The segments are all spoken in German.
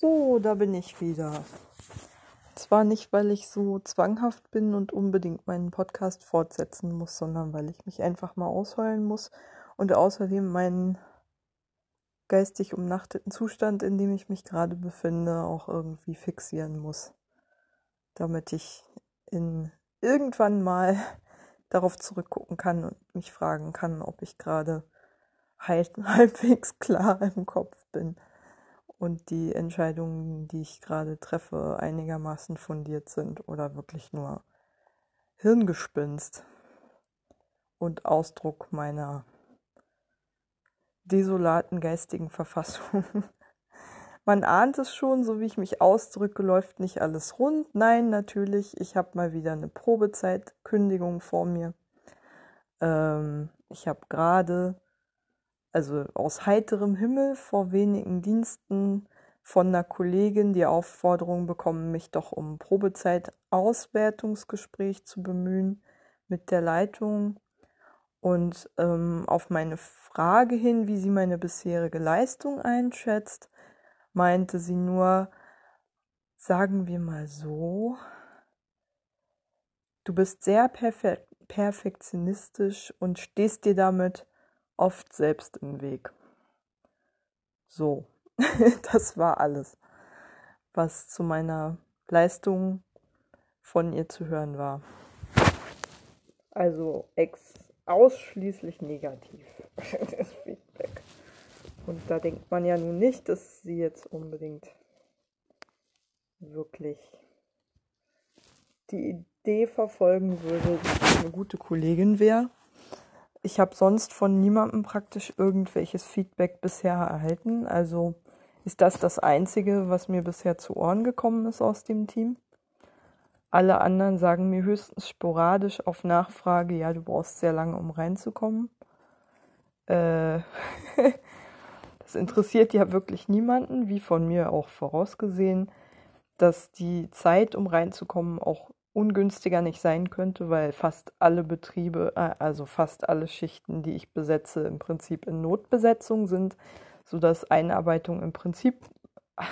So, da bin ich wieder. Zwar nicht, weil ich so zwanghaft bin und unbedingt meinen Podcast fortsetzen muss, sondern weil ich mich einfach mal ausheulen muss und außerdem meinen geistig umnachteten Zustand, in dem ich mich gerade befinde, auch irgendwie fixieren muss, damit ich in irgendwann mal darauf zurückgucken kann und mich fragen kann, ob ich gerade halbwegs klar im Kopf bin und die Entscheidungen, die ich gerade treffe, einigermaßen fundiert sind oder wirklich nur Hirngespinst und Ausdruck meiner desolaten geistigen Verfassung. Man ahnt es schon, so wie ich mich ausdrücke, läuft nicht alles rund. Nein, natürlich, ich habe mal wieder eine Probezeitkündigung vor mir. Ähm, ich habe gerade also aus heiterem Himmel vor wenigen Diensten von einer Kollegin die Aufforderung bekommen, mich doch um Probezeit-Auswertungsgespräch zu bemühen mit der Leitung. Und ähm, auf meine Frage hin, wie sie meine bisherige Leistung einschätzt, meinte sie nur, sagen wir mal so, du bist sehr perfe perfektionistisch und stehst dir damit oft selbst im Weg. So, das war alles, was zu meiner Leistung von ihr zu hören war. Also ex ausschließlich negativ, das Feedback. Und da denkt man ja nun nicht, dass sie jetzt unbedingt wirklich die Idee verfolgen würde, dass sie eine gute Kollegin wäre ich habe sonst von niemandem praktisch irgendwelches Feedback bisher erhalten. Also ist das das Einzige, was mir bisher zu Ohren gekommen ist aus dem Team. Alle anderen sagen mir höchstens sporadisch auf Nachfrage, ja, du brauchst sehr lange, um reinzukommen. Äh das interessiert ja wirklich niemanden, wie von mir auch vorausgesehen, dass die Zeit, um reinzukommen, auch ungünstiger nicht sein könnte, weil fast alle Betriebe, äh, also fast alle Schichten, die ich besetze, im Prinzip in Notbesetzung sind, sodass Einarbeitung im Prinzip,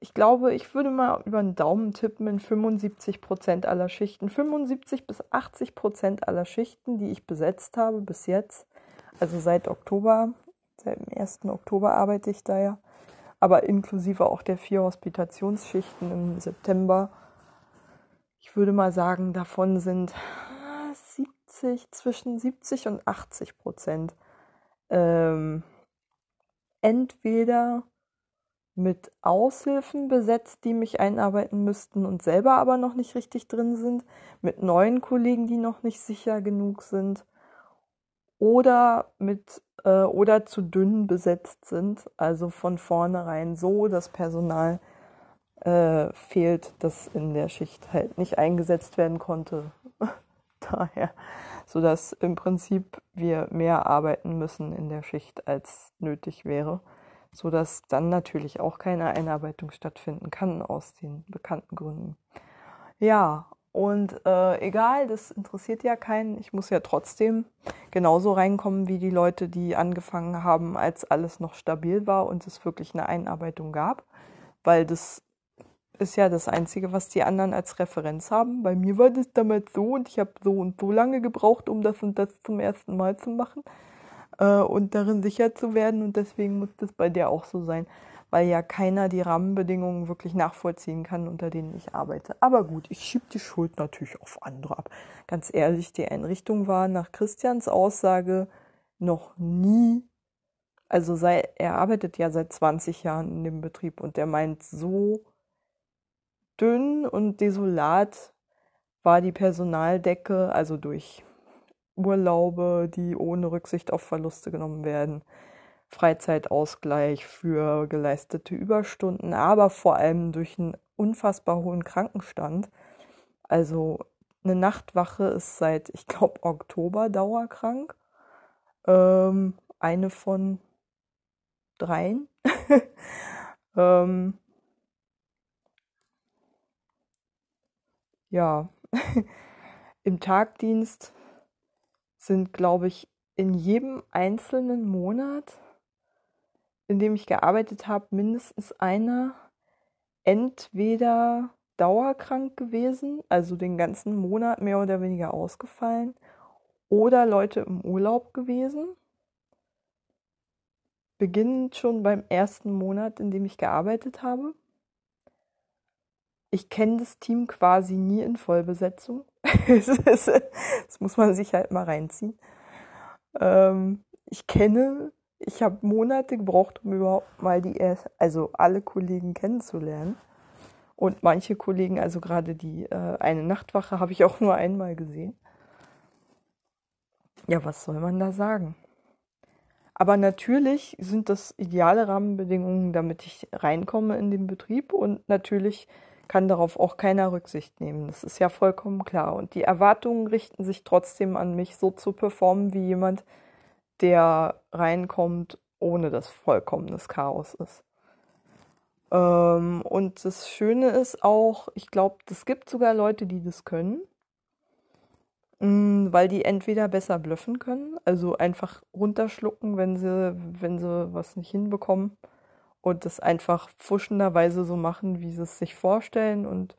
ich glaube, ich würde mal über den Daumen tippen, in 75 Prozent aller Schichten, 75 bis 80 Prozent aller Schichten, die ich besetzt habe bis jetzt, also seit Oktober, seit dem 1. Oktober arbeite ich da ja, aber inklusive auch der vier Hospitationsschichten im September, ich würde mal sagen, davon sind 70, zwischen 70 und 80 Prozent ähm, entweder mit Aushilfen besetzt, die mich einarbeiten müssten und selber aber noch nicht richtig drin sind, mit neuen Kollegen, die noch nicht sicher genug sind, oder mit äh, oder zu dünn besetzt sind, also von vornherein so das Personal äh, fehlt, das in der Schicht halt nicht eingesetzt werden konnte. Daher, sodass im Prinzip wir mehr arbeiten müssen in der Schicht, als nötig wäre, sodass dann natürlich auch keine Einarbeitung stattfinden kann aus den bekannten Gründen. Ja, und äh, egal, das interessiert ja keinen. Ich muss ja trotzdem genauso reinkommen wie die Leute, die angefangen haben, als alles noch stabil war und es wirklich eine Einarbeitung gab, weil das ist ja das Einzige, was die anderen als Referenz haben. Bei mir war das damals so und ich habe so und so lange gebraucht, um das und das zum ersten Mal zu machen äh, und darin sicher zu werden. Und deswegen muss das bei der auch so sein, weil ja keiner die Rahmenbedingungen wirklich nachvollziehen kann, unter denen ich arbeite. Aber gut, ich schiebe die Schuld natürlich auf andere ab. Ganz ehrlich, die Einrichtung war nach Christians Aussage noch nie also sei, er arbeitet ja seit 20 Jahren in dem Betrieb und der meint so dünn und desolat war die Personaldecke, also durch Urlaube, die ohne Rücksicht auf Verluste genommen werden, Freizeitausgleich für geleistete Überstunden, aber vor allem durch einen unfassbar hohen Krankenstand. Also eine Nachtwache ist seit, ich glaube, Oktober dauerkrank. Ähm, eine von dreien. ähm, ja, im Tagdienst sind, glaube ich, in jedem einzelnen Monat in dem ich gearbeitet habe, mindestens einer entweder dauerkrank gewesen, also den ganzen Monat mehr oder weniger ausgefallen, oder Leute im Urlaub gewesen. Beginnend schon beim ersten Monat, in dem ich gearbeitet habe. Ich kenne das Team quasi nie in Vollbesetzung. das muss man sich halt mal reinziehen. Ähm, ich kenne, ich habe Monate gebraucht, um überhaupt mal die, also alle Kollegen kennenzulernen. Und manche Kollegen, also gerade die äh, eine Nachtwache, habe ich auch nur einmal gesehen. Ja, was soll man da sagen? Aber natürlich sind das ideale Rahmenbedingungen, damit ich reinkomme in den Betrieb und natürlich kann darauf auch keiner Rücksicht nehmen. Das ist ja vollkommen klar. Und die Erwartungen richten sich trotzdem an mich, so zu performen wie jemand, der reinkommt, ohne dass vollkommenes Chaos ist. Ähm, und das Schöne ist auch, ich glaube, es gibt sogar Leute, die das können, mh, mm, weil die entweder besser blöffen können, also einfach runterschlucken, wenn sie, wenn sie was nicht hinbekommen und das einfach pfuschenderweise so machen, wie sie es sich vorstellen und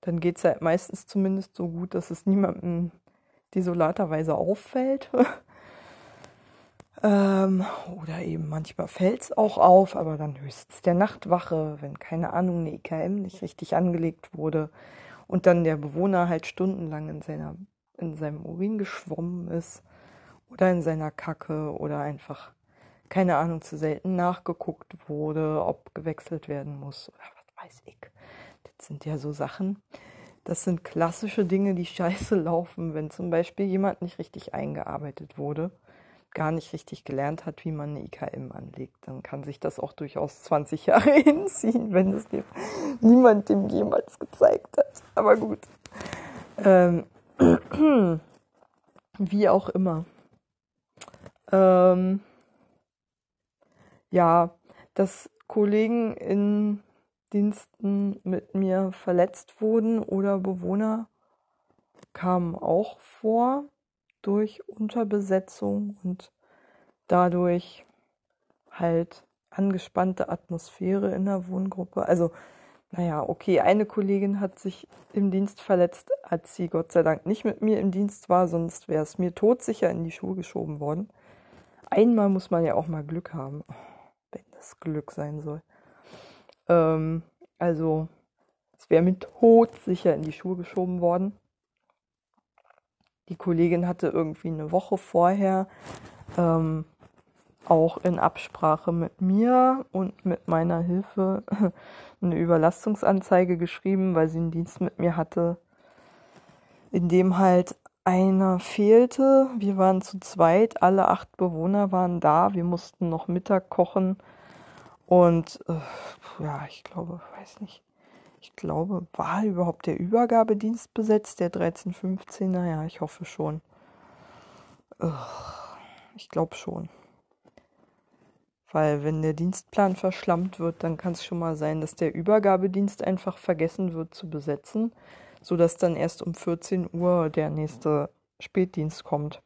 dann geht es halt meistens zumindest so gut, dass es niemandem desolaterweise auffällt. Ähm, oder eben manchmal fällt es auch auf, aber dann höchstens der Nachtwache, wenn keine Ahnung, eine IKM nicht richtig angelegt wurde und dann der Bewohner halt stundenlang in, seiner, in seinem Urin geschwommen ist oder in seiner Kacke oder einfach, keine Ahnung, zu selten nachgeguckt wurde, ob gewechselt werden muss oder was weiß ich. Das sind ja so Sachen. Das sind klassische Dinge, die scheiße laufen, wenn zum Beispiel jemand nicht richtig eingearbeitet wurde gar nicht richtig gelernt hat, wie man eine IKM anlegt, dann kann sich das auch durchaus 20 Jahre hinziehen, wenn es dir niemand dem jemals gezeigt hat. Aber gut. Ähm, wie auch immer. Ähm, ja, dass Kollegen in Diensten mit mir verletzt wurden oder Bewohner kamen auch vor durch Unterbesetzung und dadurch halt angespannte Atmosphäre in der Wohngruppe. Also, naja, okay, eine Kollegin hat sich im Dienst verletzt, als sie Gott sei Dank nicht mit mir im Dienst war, sonst wäre es mir todsicher in die Schuhe geschoben worden. Einmal muss man ja auch mal Glück haben, wenn das Glück sein soll. Ähm, also, es wäre mir todsicher in die Schuhe geschoben worden. Die Kollegin hatte irgendwie eine Woche vorher ähm, auch in Absprache mit mir und mit meiner Hilfe eine Überlastungsanzeige geschrieben, weil sie einen Dienst mit mir hatte, in dem halt einer fehlte. Wir waren zu zweit, alle acht Bewohner waren da. Wir mussten noch Mittag kochen. Und äh, ja, ich glaube, weiß nicht, ich glaube, war überhaupt der Übergabedienst besetzt, der 1315? Naja, ich hoffe schon. Ich glaube schon. Weil wenn der Dienstplan verschlammt wird, dann kann es schon mal sein, dass der Übergabedienst einfach vergessen wird zu besetzen, sodass dann erst um 14 Uhr der nächste Spätdienst kommt.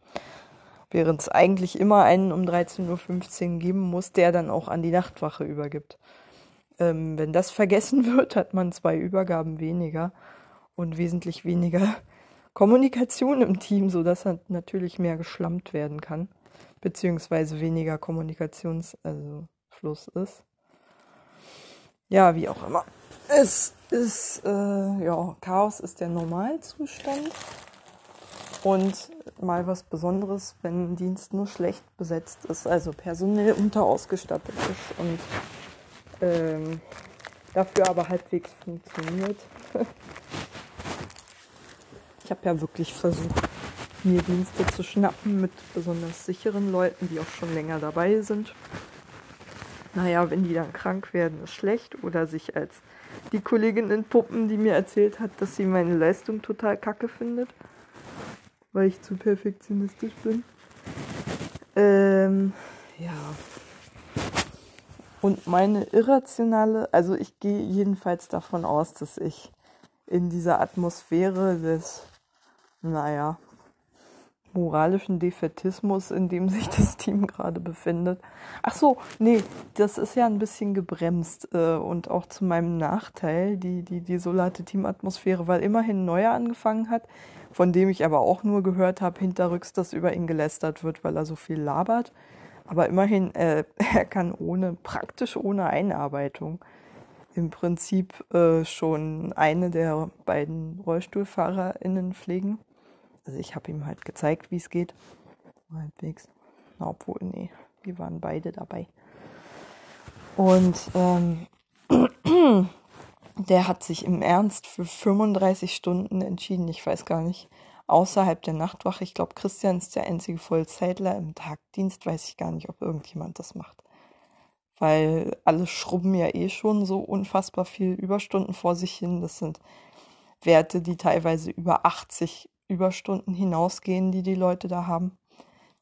Während es eigentlich immer einen um 13.15 Uhr geben muss, der dann auch an die Nachtwache übergibt. Ähm, wenn das vergessen wird, hat man zwei Übergaben weniger und wesentlich weniger Kommunikation im Team, sodass halt natürlich mehr geschlampt werden kann, beziehungsweise weniger Kommunikationsfluss also ist. Ja, wie auch immer. Es ist, äh, ja, Chaos ist der Normalzustand und mal was Besonderes, wenn ein Dienst nur schlecht besetzt ist, also personell unterausgestattet ist und ähm, dafür aber halbwegs funktioniert. ich habe ja wirklich versucht, mir Dienste zu schnappen mit besonders sicheren Leuten, die auch schon länger dabei sind. Naja, wenn die dann krank werden, ist schlecht. Oder sich als die Kollegin in Puppen, die mir erzählt hat, dass sie meine Leistung total kacke findet, weil ich zu perfektionistisch bin. Ähm, ja, und meine irrationale, also ich gehe jedenfalls davon aus, dass ich in dieser Atmosphäre des, naja, moralischen Defetismus, in dem sich das Team gerade befindet. Ach so, nee, das ist ja ein bisschen gebremst äh, und auch zu meinem Nachteil, die, die desolate Teamatmosphäre, weil immerhin neuer angefangen hat, von dem ich aber auch nur gehört habe, hinterrücks, dass über ihn gelästert wird, weil er so viel labert. Aber immerhin, äh, er kann ohne, praktisch ohne Einarbeitung im Prinzip äh, schon eine der beiden RollstuhlfahrerInnen pflegen. Also ich habe ihm halt gezeigt, wie es geht. Halbwegs. Na, obwohl, nee, wir waren beide dabei. Und ähm, der hat sich im Ernst für 35 Stunden entschieden. Ich weiß gar nicht, außerhalb der Nachtwache. Ich glaube, Christian ist der einzige Vollzeitler. Im Tagdienst weiß ich gar nicht, ob irgendjemand das macht. Weil alle schrubben ja eh schon so unfassbar viel Überstunden vor sich hin. Das sind Werte, die teilweise über 80 Überstunden hinausgehen, die die Leute da haben.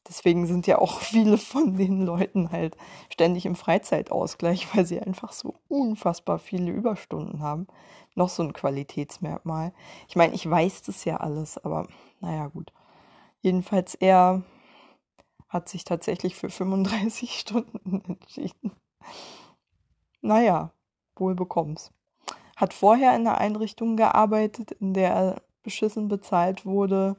Deswegen sind ja auch viele von den Leuten halt ständig im Freizeitausgleich, weil sie einfach so unfassbar viele Überstunden haben. Noch so ein Qualitätsmerkmal. Ich meine, ich weiß das ja alles, aber naja, gut. Jedenfalls er hat sich tatsächlich für 35 Stunden entschieden. Naja, wohl bekomm's. Hat vorher in einer Einrichtung gearbeitet, in der er beschissen bezahlt wurde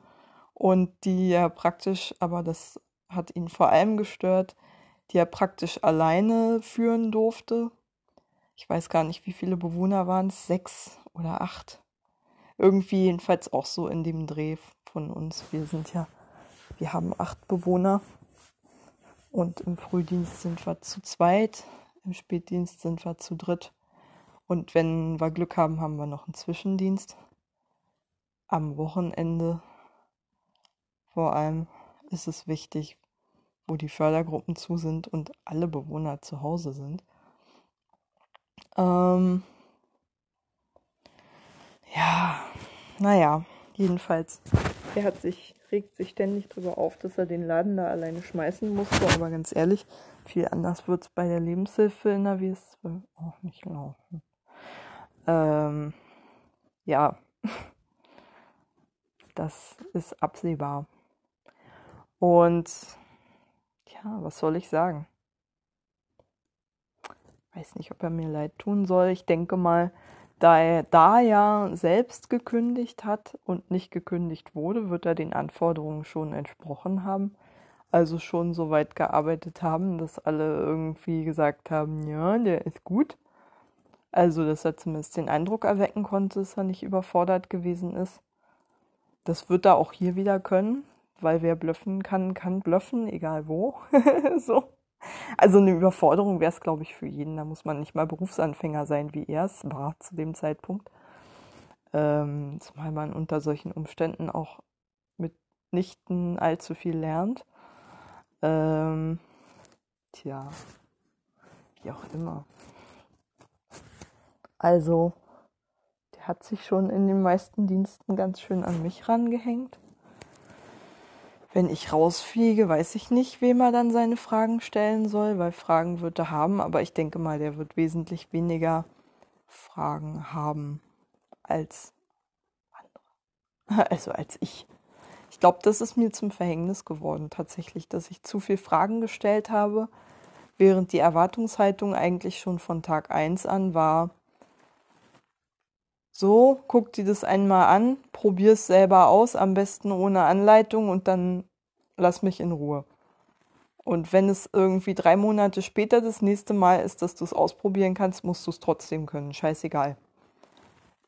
und die er praktisch, aber das hat ihn vor allem gestört, die er praktisch alleine führen durfte. Ich weiß gar nicht, wie viele Bewohner waren es, sechs oder acht. Irgendwie jedenfalls auch so in dem Dreh von uns. Wir sind ja, wir haben acht Bewohner und im Frühdienst sind wir zu zweit, im Spätdienst sind wir zu dritt. Und wenn wir Glück haben, haben wir noch einen Zwischendienst am Wochenende vor allem ist es wichtig, wo die Fördergruppen zu sind und alle Bewohner zu Hause sind. Ähm ja, naja, jedenfalls, er hat sich, regt sich ständig darüber auf, dass er den Laden da alleine schmeißen musste, aber ganz ehrlich, viel anders wird es bei der Lebenshilfe in der WSW auch nicht laufen. Ähm, ja, das ist absehbar. Und ja, was soll ich sagen? Weiß nicht, ob er mir leid tun soll. Ich denke mal, da er da ja selbst gekündigt hat und nicht gekündigt wurde, wird er den Anforderungen schon entsprochen haben. Also schon so weit gearbeitet haben, dass alle irgendwie gesagt haben, ja, der ist gut. Also, dass er zumindest den Eindruck erwecken konnte, dass er nicht überfordert gewesen ist. Das wird er auch hier wieder können, weil wer blöffen kann, kann blöffen, egal wo. so. Also eine Überforderung wäre es, glaube ich, für jeden. Da muss man nicht mal Berufsanfänger sein, wie er es war zu dem Zeitpunkt. Ähm, zumal man unter solchen Umständen auch mitnichten allzu viel lernt. Ähm, tja, wie auch immer. Also, hat sich schon in den meisten Diensten ganz schön an mich rangehängt. Wenn ich rausfliege, weiß ich nicht, wem er dann seine Fragen stellen soll, weil Fragen wird er haben, aber ich denke mal, der wird wesentlich weniger Fragen haben als andere. Also als ich. Ich glaube, das ist mir zum Verhängnis geworden, tatsächlich, dass ich zu viel Fragen gestellt habe, während die Erwartungshaltung eigentlich schon von Tag 1 an war, so, guck dir das einmal an, probier es selber aus, am besten ohne Anleitung und dann lass mich in Ruhe. Und wenn es irgendwie drei Monate später das nächste Mal ist, dass du es ausprobieren kannst, musst du es trotzdem können. Scheißegal.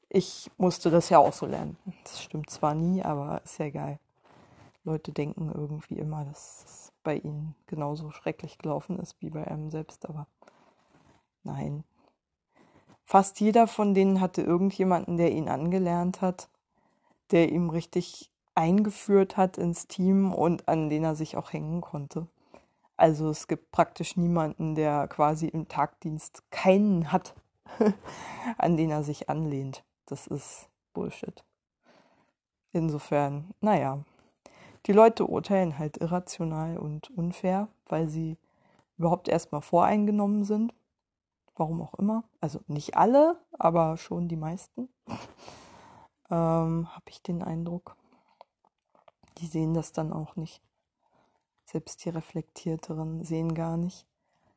Ich musste das ja auch so lernen. Das stimmt zwar nie, aber ist ja egal. Leute denken irgendwie immer, dass es bei ihnen genauso schrecklich gelaufen ist wie bei einem selbst, aber nein, Fast jeder von denen hatte irgendjemanden, der ihn angelernt hat, der ihm richtig eingeführt hat ins Team und an den er sich auch hängen konnte. Also es gibt praktisch niemanden, der quasi im Tagdienst keinen hat, an den er sich anlehnt. Das ist Bullshit. Insofern, naja, die Leute urteilen halt irrational und unfair, weil sie überhaupt erstmal voreingenommen sind warum auch immer. Also nicht alle, aber schon die meisten. ähm, Habe ich den Eindruck. Die sehen das dann auch nicht. Selbst die Reflektierteren sehen gar nicht,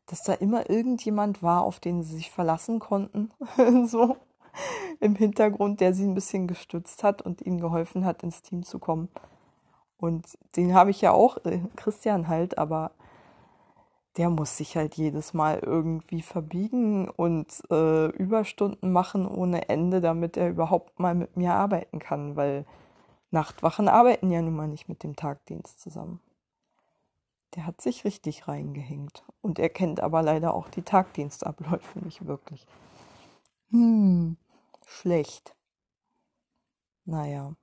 dass da immer irgendjemand war, auf den sie sich verlassen konnten. so im Hintergrund, der sie ein bisschen gestützt hat und ihnen geholfen hat, ins Team zu kommen. Und den habe ich ja auch, äh, Christian halt, aber der muss sich halt jedes Mal irgendwie verbiegen und äh, Überstunden machen ohne Ende, damit er überhaupt mal mit mir arbeiten kann, weil Nachtwachen arbeiten ja nun mal nicht mit dem Tagdienst zusammen. Der hat sich richtig reingehängt. Und er kennt aber leider auch die Tagdienstabläufe nicht wirklich. Hm, schlecht. Naja.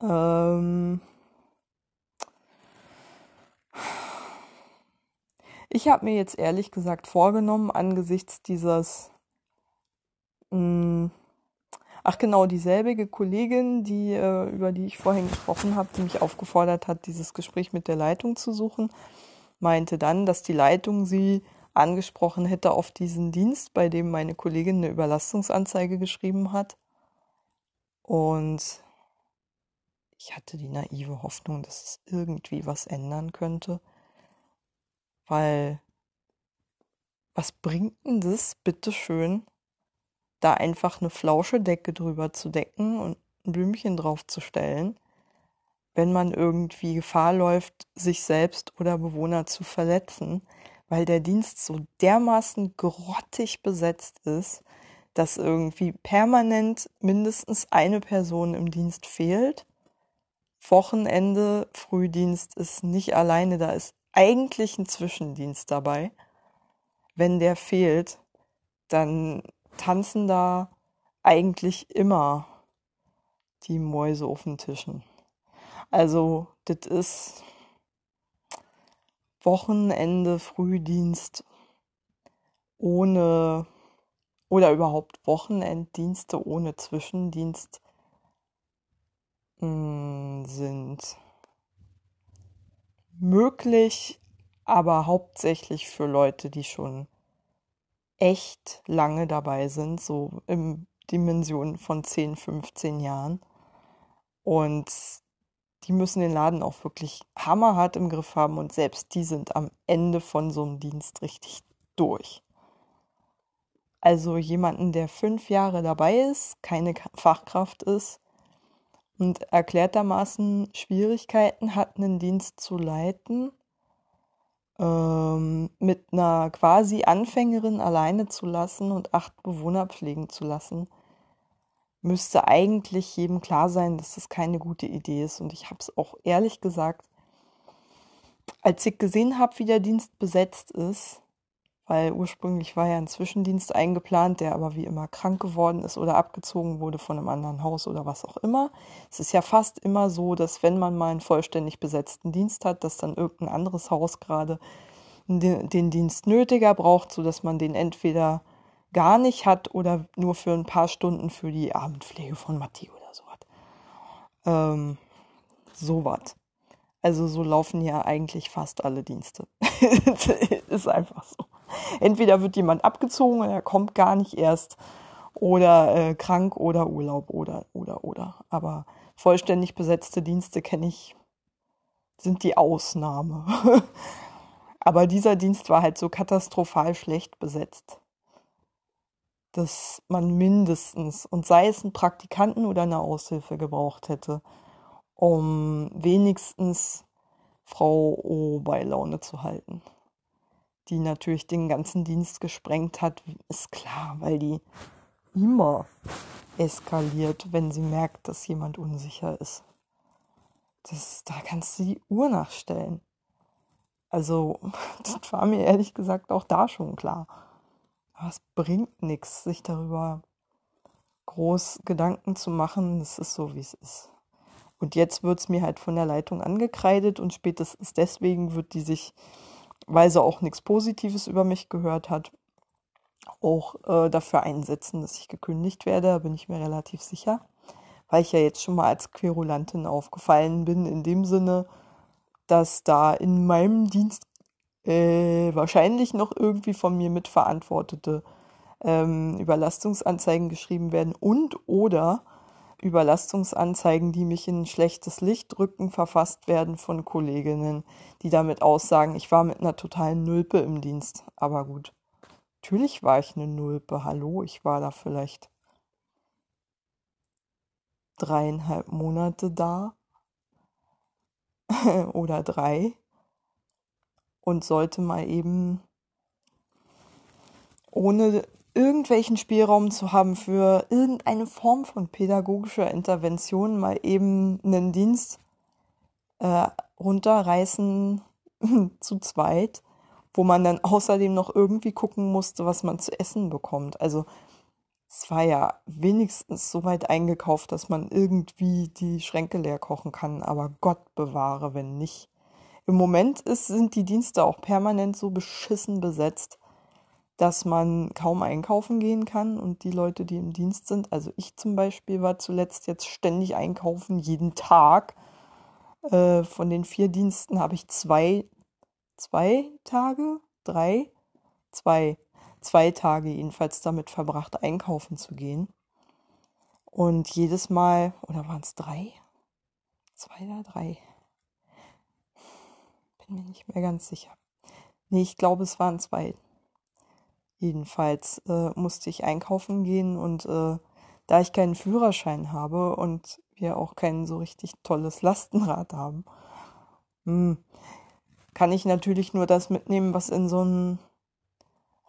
Ähm. Ich habe mir jetzt ehrlich gesagt vorgenommen, angesichts dieses mh, hm, Ach genau, dieselbige Kollegin, die, äh, über die ich vorhin gesprochen habe, die mich aufgefordert hat, dieses Gespräch mit der Leitung zu suchen, meinte dann, dass die Leitung sie angesprochen hätte auf diesen Dienst, bei dem meine Kollegin eine Überlastungsanzeige geschrieben hat. Und ich hatte die naive Hoffnung, dass es irgendwie was ändern könnte. Weil, was bringt denn das, bitteschön, da einfach eine Flauschedecke drüber zu decken und ein Blümchen drauf zu stellen, wenn man irgendwie Gefahr läuft, sich selbst oder Bewohner zu verletzen, weil der Dienst so dermaßen grottig besetzt ist, dass irgendwie permanent mindestens eine Person im Dienst fehlt. Wochenende, Frühdienst ist nicht alleine, da ist eigentlich ein Zwischendienst dabei. Wenn der fehlt, dann tanzen da eigentlich immer die Mäuse auf den Tischen. Also, das ist Wochenende, Frühdienst ohne oder überhaupt Wochenenddienste ohne Zwischendienst sind möglich, aber hauptsächlich für Leute, die schon echt lange dabei sind, so im Dimensionen von 10, 15 Jahren. Und die müssen den Laden auch wirklich hammerhart im Griff haben und selbst die sind am Ende von so einem Dienst richtig durch. Also jemanden, der fünf Jahre dabei ist, keine Fachkraft ist und erklärtermaßen Schwierigkeiten hat, einen Dienst zu leiten ähm, mit einer quasi Anfängerin alleine zu lassen und acht Bewohner pflegen zu lassen, müsste eigentlich jedem klar sein, dass das keine gute Idee ist. Und ich habe es auch ehrlich gesagt, als ich gesehen habe, wie der Dienst besetzt ist, weil ursprünglich war ja ein Zwischendienst eingeplant, der aber wie immer krank geworden ist oder abgezogen wurde von einem anderen Haus oder was auch immer. Es ist ja fast immer so, dass wenn man mal einen vollständig besetzten Dienst hat, dass dann irgendein anderes Haus gerade den, den Dienst nötiger braucht, sodass man den entweder gar nicht hat oder nur für ein paar Stunden für die Abendpflege von Matti oder so hat. Ähm, so was. Also so laufen ja eigentlich fast alle Dienste. ist einfach so. Entweder wird jemand abgezogen und er kommt gar nicht erst oder äh, krank oder Urlaub oder oder oder. Aber vollständig besetzte Dienste kenne ich, sind die Ausnahme. Aber dieser Dienst war halt so katastrophal schlecht besetzt, dass man mindestens, und sei es einen Praktikanten oder eine Aushilfe gebraucht hätte, um wenigstens Frau O bei Laune zu halten die natürlich den ganzen Dienst gesprengt hat, ist klar, weil die immer eskaliert, wenn sie merkt, dass jemand unsicher ist. Das, da kannst du die Uhr nachstellen. Also, das war mir ehrlich gesagt auch da schon klar. Aber es bringt nichts, sich darüber groß Gedanken zu machen. Es ist so, wie es ist. Und jetzt wird es mir halt von der Leitung angekreidet und spätestens deswegen wird die sich weil sie auch nichts Positives über mich gehört hat, auch äh, dafür einsetzen, dass ich gekündigt werde, da bin ich mir relativ sicher, weil ich ja jetzt schon mal als Querulantin aufgefallen bin, in dem Sinne, dass da in meinem Dienst äh, wahrscheinlich noch irgendwie von mir mitverantwortete ähm, Überlastungsanzeigen geschrieben werden und oder Überlastungsanzeigen, die mich in ein schlechtes Licht rücken, verfasst werden von Kolleginnen, die damit aussagen, ich war mit einer totalen Nulpe im Dienst. Aber gut, natürlich war ich eine Nulpe. Hallo, ich war da vielleicht dreieinhalb Monate da oder drei und sollte mal eben ohne irgendwelchen Spielraum zu haben für irgendeine Form von pädagogischer Intervention, mal eben einen Dienst äh, runterreißen zu zweit, wo man dann außerdem noch irgendwie gucken musste, was man zu essen bekommt. Also es war ja wenigstens so weit eingekauft, dass man irgendwie die Schränke leer kochen kann, aber Gott bewahre, wenn nicht. Im Moment ist, sind die Dienste auch permanent so beschissen besetzt, dass man kaum einkaufen gehen kann und die Leute, die im Dienst sind, also ich zum Beispiel war zuletzt jetzt ständig einkaufen, jeden Tag. Äh, von den vier Diensten habe ich zwei, zwei Tage, drei, zwei, zwei Tage jedenfalls damit verbracht, einkaufen zu gehen. Und jedes Mal, oder waren es drei? Zwei oder drei? Bin mir nicht mehr ganz sicher. Nee, ich glaube, es waren zwei. Jedenfalls äh, musste ich einkaufen gehen und äh, da ich keinen Führerschein habe und wir auch kein so richtig tolles Lastenrad haben, hm, kann ich natürlich nur das mitnehmen, was in so einen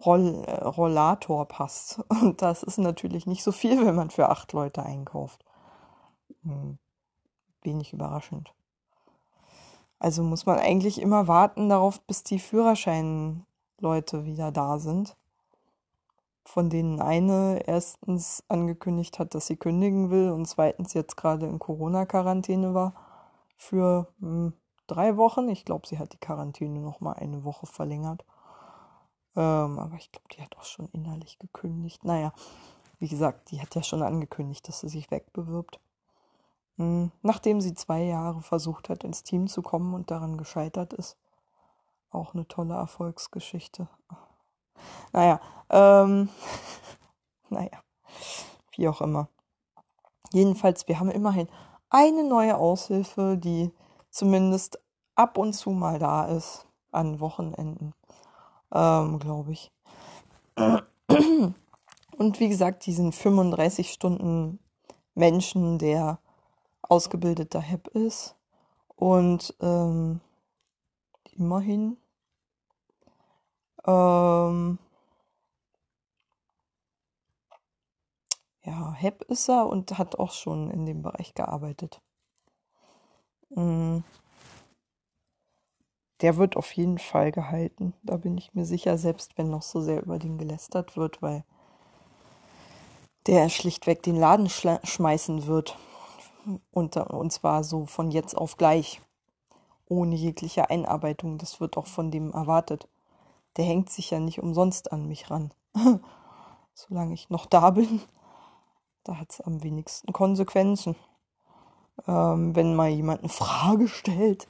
Roll, äh, Rollator passt. Und das ist natürlich nicht so viel, wenn man für acht Leute einkauft. Hm, wenig überraschend. Also muss man eigentlich immer warten darauf, bis die Führerscheinleute wieder da sind von denen eine erstens angekündigt hat, dass sie kündigen will und zweitens jetzt gerade in Corona-Quarantäne war für mh, hm, drei Wochen. Ich glaube, sie hat die Quarantäne noch mal eine Woche verlängert. Ähm, aber ich glaube, die hat auch schon innerlich gekündigt. Naja, wie gesagt, die hat ja schon angekündigt, dass sie sich wegbewirbt. Mhm. Nachdem sie zwei Jahre versucht hat, ins Team zu kommen und daran gescheitert ist. Auch eine tolle Erfolgsgeschichte. Naja, ähm, naja, wie auch immer. Jedenfalls, wir haben immerhin eine neue Aushilfe, die zumindest ab und zu mal da ist, an Wochenenden, ähm, glaube ich. Und wie gesagt, diesen 35 Stunden Menschen, der ausgebildeter HEP ist und ähm, immerhin ähm, ja, HEP ist er und hat auch schon in dem Bereich gearbeitet. Mm. Der wird auf jeden Fall gehalten. Da bin ich mir sicher, selbst wenn noch so sehr über den gelästert wird, weil der schlichtweg den Laden schmeißen wird. Und, und zwar so von jetzt auf gleich. Ohne jegliche Einarbeitung. Das wird auch von dem erwartet der hängt sich ja nicht umsonst an mich ran. Solange ich noch da bin, da hat es am wenigsten Konsequenzen. Ähm, wenn mal jemand eine Frage stellt,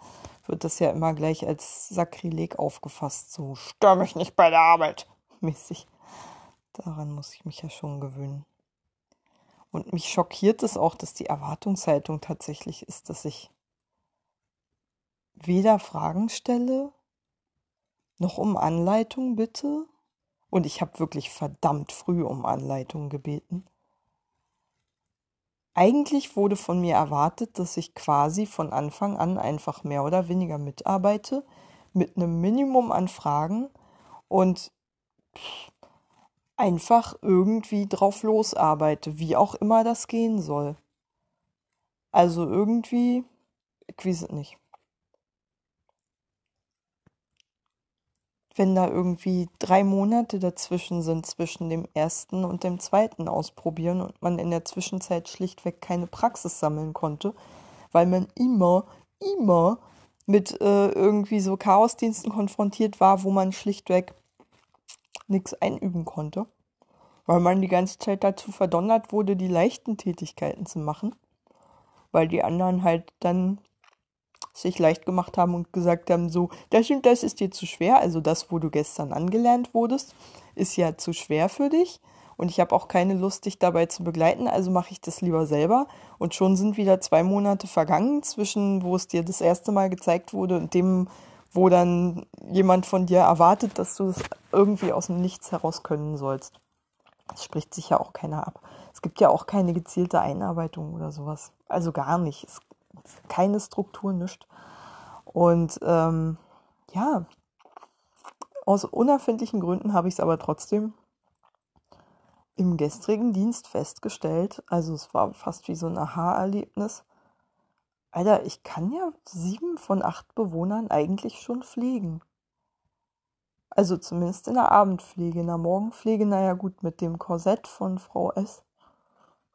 wird das ja immer gleich als Sakrileg aufgefasst. So, stör mich nicht bei der Arbeit. Mäßig. Daran muss ich mich ja schon gewöhnen. Und mich schockiert es auch, dass die Erwartungshaltung tatsächlich ist, dass ich weder Fragen stelle, noch um Anleitung bitte? Und ich habe wirklich verdammt früh um Anleitung gebeten. Eigentlich wurde von mir erwartet, dass ich quasi von Anfang an einfach mehr oder weniger mitarbeite, mit einem Minimum an Fragen und einfach irgendwie drauf losarbeite, wie auch immer das gehen soll. Also irgendwie, ich weiß es nicht. Wenn da irgendwie drei Monate dazwischen sind zwischen dem ersten und dem zweiten Ausprobieren und man in der Zwischenzeit schlichtweg keine Praxis sammeln konnte, weil man immer, immer mit äh, irgendwie so Chaosdiensten konfrontiert war, wo man schlichtweg nichts einüben konnte, weil man die ganze Zeit dazu verdonnert wurde, die leichten Tätigkeiten zu machen, weil die anderen halt dann sich leicht gemacht haben und gesagt haben, so, das und das ist dir zu schwer, also das, wo du gestern angelernt wurdest, ist ja zu schwer für dich und ich habe auch keine Lust, dich dabei zu begleiten, also mache ich das lieber selber. Und schon sind wieder zwei Monate vergangen zwischen, wo es dir das erste Mal gezeigt wurde und dem, wo dann jemand von dir erwartet, dass du es irgendwie aus dem Nichts heraus können sollst. Das spricht sich ja auch keiner ab. Es gibt ja auch keine gezielte Einarbeitung oder sowas. Also gar nicht. Es, keine Struktur, nichts. Und ähm, ja, aus unerfindlichen Gründen habe ich es aber trotzdem im gestrigen Dienst festgestellt, also es war fast wie so ein Aha-Erlebnis. Alter, ich kann ja sieben von acht Bewohnern eigentlich schon pflegen. Also zumindest in der Abendpflege. In der Morgenpflege, naja gut, mit dem Korsett von Frau S.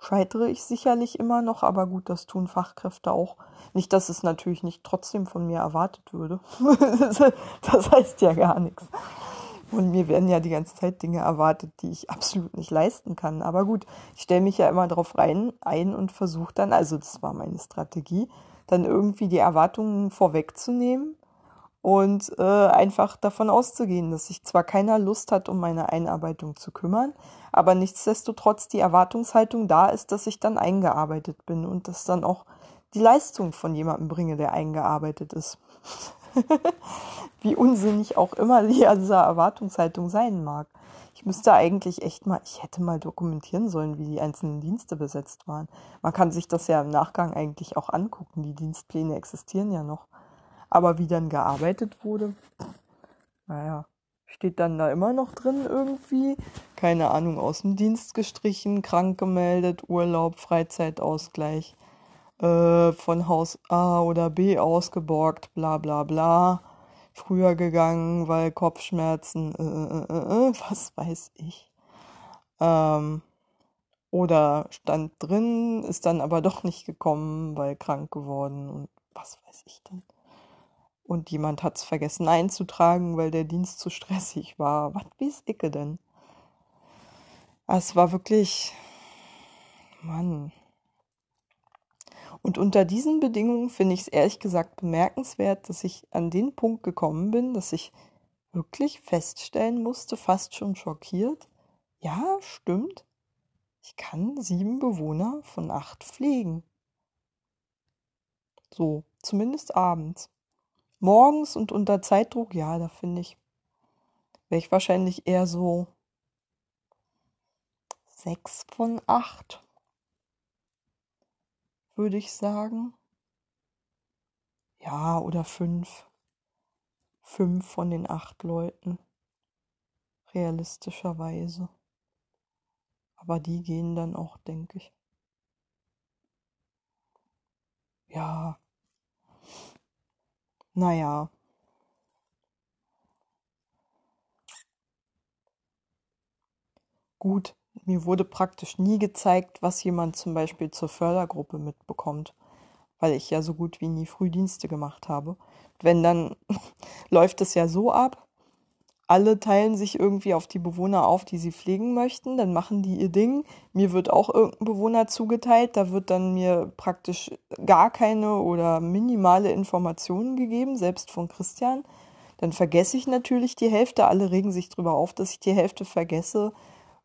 scheitere ich sicherlich immer noch, aber gut, das tun Fachkräfte auch. Nicht, dass es natürlich nicht trotzdem von mir erwartet würde. das heißt ja gar nichts. Und mir werden ja die ganze Zeit Dinge erwartet, die ich absolut nicht leisten kann. Aber gut, ich stelle mich ja immer darauf rein, ein und versuche dann, also das war meine Strategie, dann irgendwie die Erwartungen vorwegzunehmen und äh, einfach davon auszugehen, dass sich zwar keiner Lust hat, um meine Einarbeitung zu kümmern, aber nichtsdestotrotz die Erwartungshaltung da ist, dass ich dann eingearbeitet bin und dass dann auch die Leistung von jemandem bringe, der eingearbeitet ist. Wie unsinnig auch immer diese Erwartungshaltung sein mag. Ich müsste eigentlich echt mal, ich hätte mal dokumentieren sollen, wie die einzelnen Dienste besetzt waren. Man kann sich das ja im Nachgang eigentlich auch angucken. Die Dienstpläne existieren ja noch. Aber wie dann gearbeitet wurde, naja, steht dann da immer noch drin irgendwie. Keine Ahnung, aus dem Dienst gestrichen, krank gemeldet, Urlaub, Freizeitausgleich äh, von Haus A oder B ausgeborgt, bla bla bla. Früher gegangen, weil Kopfschmerzen, äh, äh, äh, äh was weiß ich. Ähm, oder stand drin, ist dann aber doch nicht gekommen, weil krank geworden und was weiß ich denn. Und jemand hat es vergessen einzutragen, weil der Dienst zu stressig war. Was bis icke denn? Es war wirklich, Mann, und unter diesen Bedingungen finde ich es ehrlich gesagt bemerkenswert, dass ich an den Punkt gekommen bin, dass ich wirklich feststellen musste, fast schon schockiert, ja, stimmt, ich kann sieben Bewohner von acht pflegen. So, zumindest abends. Morgens und unter Zeitdruck, ja, da finde ich, wäre ich wahrscheinlich eher so sechs von acht würde ich sagen. Ja, oder fünf. Fünf von den acht Leuten. Realistischerweise. Aber die gehen dann auch, denke ich. Ja. Naja. Gut, mir wurde praktisch nie gezeigt, was jemand zum Beispiel zur Fördergruppe mitbekommt, weil ich ja so gut wie nie Frühdienste gemacht habe. Wenn dann läuft es ja so ab, alle teilen sich irgendwie auf die Bewohner auf, die sie pflegen möchten, dann machen die ihr Ding. Mir wird auch irgendein Bewohner zugeteilt, da wird dann mir praktisch gar keine oder minimale Informationen gegeben, selbst von Christian. Dann vergesse ich natürlich die Hälfte, alle regen sich drüber auf, dass ich die Hälfte vergesse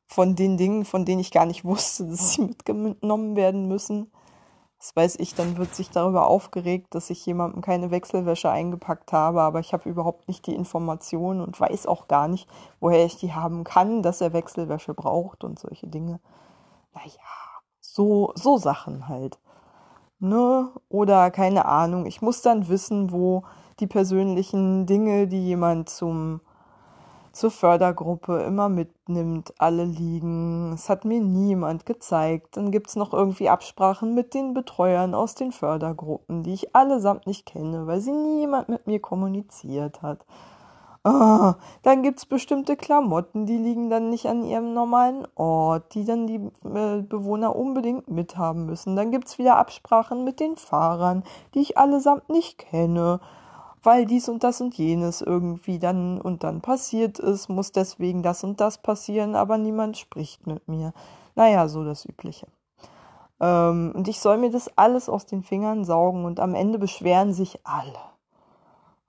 von den Dingen, von denen ich gar nicht wusste, dass sie mitgenommen werden müssen. Das weiß ich, dann wird sich darüber aufgeregt, dass ich jemandem keine Wechselwäsche eingepackt habe, aber ich habe überhaupt nicht die Informationen und weiß auch gar nicht, woher ich die haben kann, dass er Wechselwäsche braucht und solche Dinge. Naja, so, so Sachen halt. Ne? Oder keine Ahnung, ich muss dann wissen, wo die persönlichen Dinge, die jemand zum zur Fördergruppe immer mitnimmt, alle liegen. Es hat mir niemand gezeigt. Dann gibt's noch irgendwie Absprachen mit den Betreuern aus den Fördergruppen, die ich allesamt nicht kenne, weil sie niemand mit mir kommuniziert hat. Ah, dann gibt's bestimmte Klamotten, die liegen dann nicht an ihrem normalen Ort, die dann die äh, Bewohner unbedingt mithaben müssen. Dann gibt's wieder Absprachen mit den Fahrern, die ich allesamt nicht kenne weil dies und das und jenes irgendwie dann und dann passiert ist, muss deswegen das und das passieren, aber niemand spricht mit mir. Naja, so das Übliche. Ähm, und ich soll mir das alles aus den Fingern saugen und am Ende beschweren sich alle.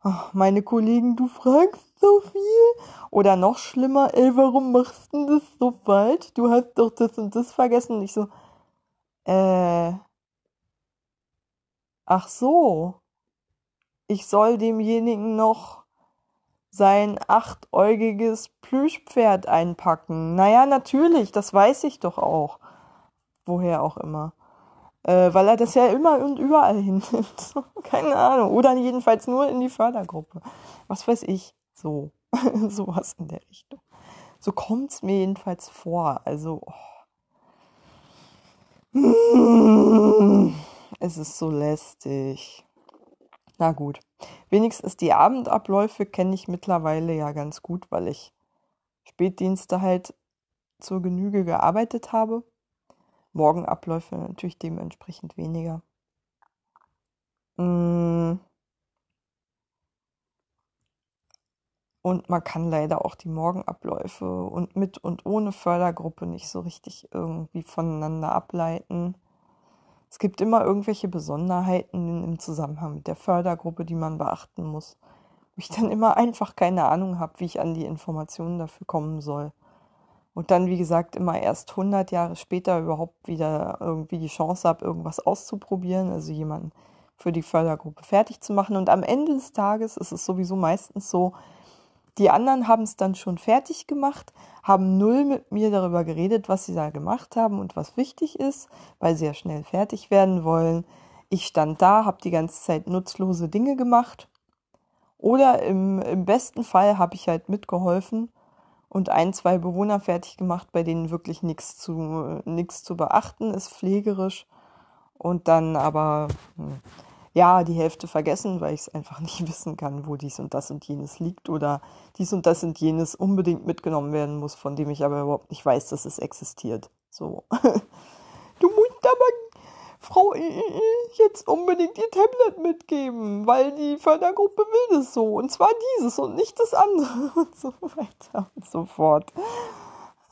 Ach, meine Kollegen, du fragst so viel? Oder noch schlimmer, ey, warum machst du das so falsch? Du hast doch das und das vergessen. Und ich so, äh, ach so, ich soll demjenigen noch sein achtäugiges Plüschpferd einpacken. Naja, natürlich, das weiß ich doch auch. Woher auch immer. Äh, weil er das ja immer und überall hinnimmt. Keine Ahnung. Oder jedenfalls nur in die Fördergruppe. Was weiß ich. So. Sowas in der Richtung. So kommt es mir jedenfalls vor. Also. Oh. Es ist so lästig. Na gut. Wenigstens die Abendabläufe kenne ich mittlerweile ja ganz gut, weil ich Spätdienste halt zur Genüge gearbeitet habe. Morgenabläufe natürlich dementsprechend weniger. Mm. Und man kann leider auch die Morgenabläufe und mit und ohne Fördergruppe nicht so richtig irgendwie voneinander ableiten. Es gibt immer irgendwelche Besonderheiten im Zusammenhang mit der Fördergruppe, die man beachten muss. Wo ich dann immer einfach keine Ahnung habe, wie ich an die Informationen dafür kommen soll. Und dann, wie gesagt, immer erst 100 Jahre später überhaupt wieder irgendwie die Chance habe, irgendwas auszuprobieren, also jemanden für die Fördergruppe fertig zu machen. Und am Ende des Tages ist es sowieso meistens so, die anderen haben es dann schon fertig gemacht, haben null mit mir darüber geredet, was sie da gemacht haben und was wichtig ist, weil sie ja schnell fertig werden wollen. Ich stand da, habe die ganze Zeit nutzlose Dinge gemacht. Oder im, im besten Fall habe ich halt mitgeholfen und ein, zwei Bewohner fertig gemacht, bei denen wirklich nichts zu, nichts zu beachten ist, pflegerisch. Und dann aber, hm, ja, die Hälfte vergessen, weil ich es einfach nicht wissen kann, wo dies und das und jenes liegt oder dies und das und jenes unbedingt mitgenommen werden muss, von dem ich aber überhaupt nicht weiß, dass es existiert. So. du musst aber Frau jetzt unbedingt ihr Tablet mitgeben, weil die Fördergruppe will das so. Und zwar dieses und nicht das andere und so weiter und so fort.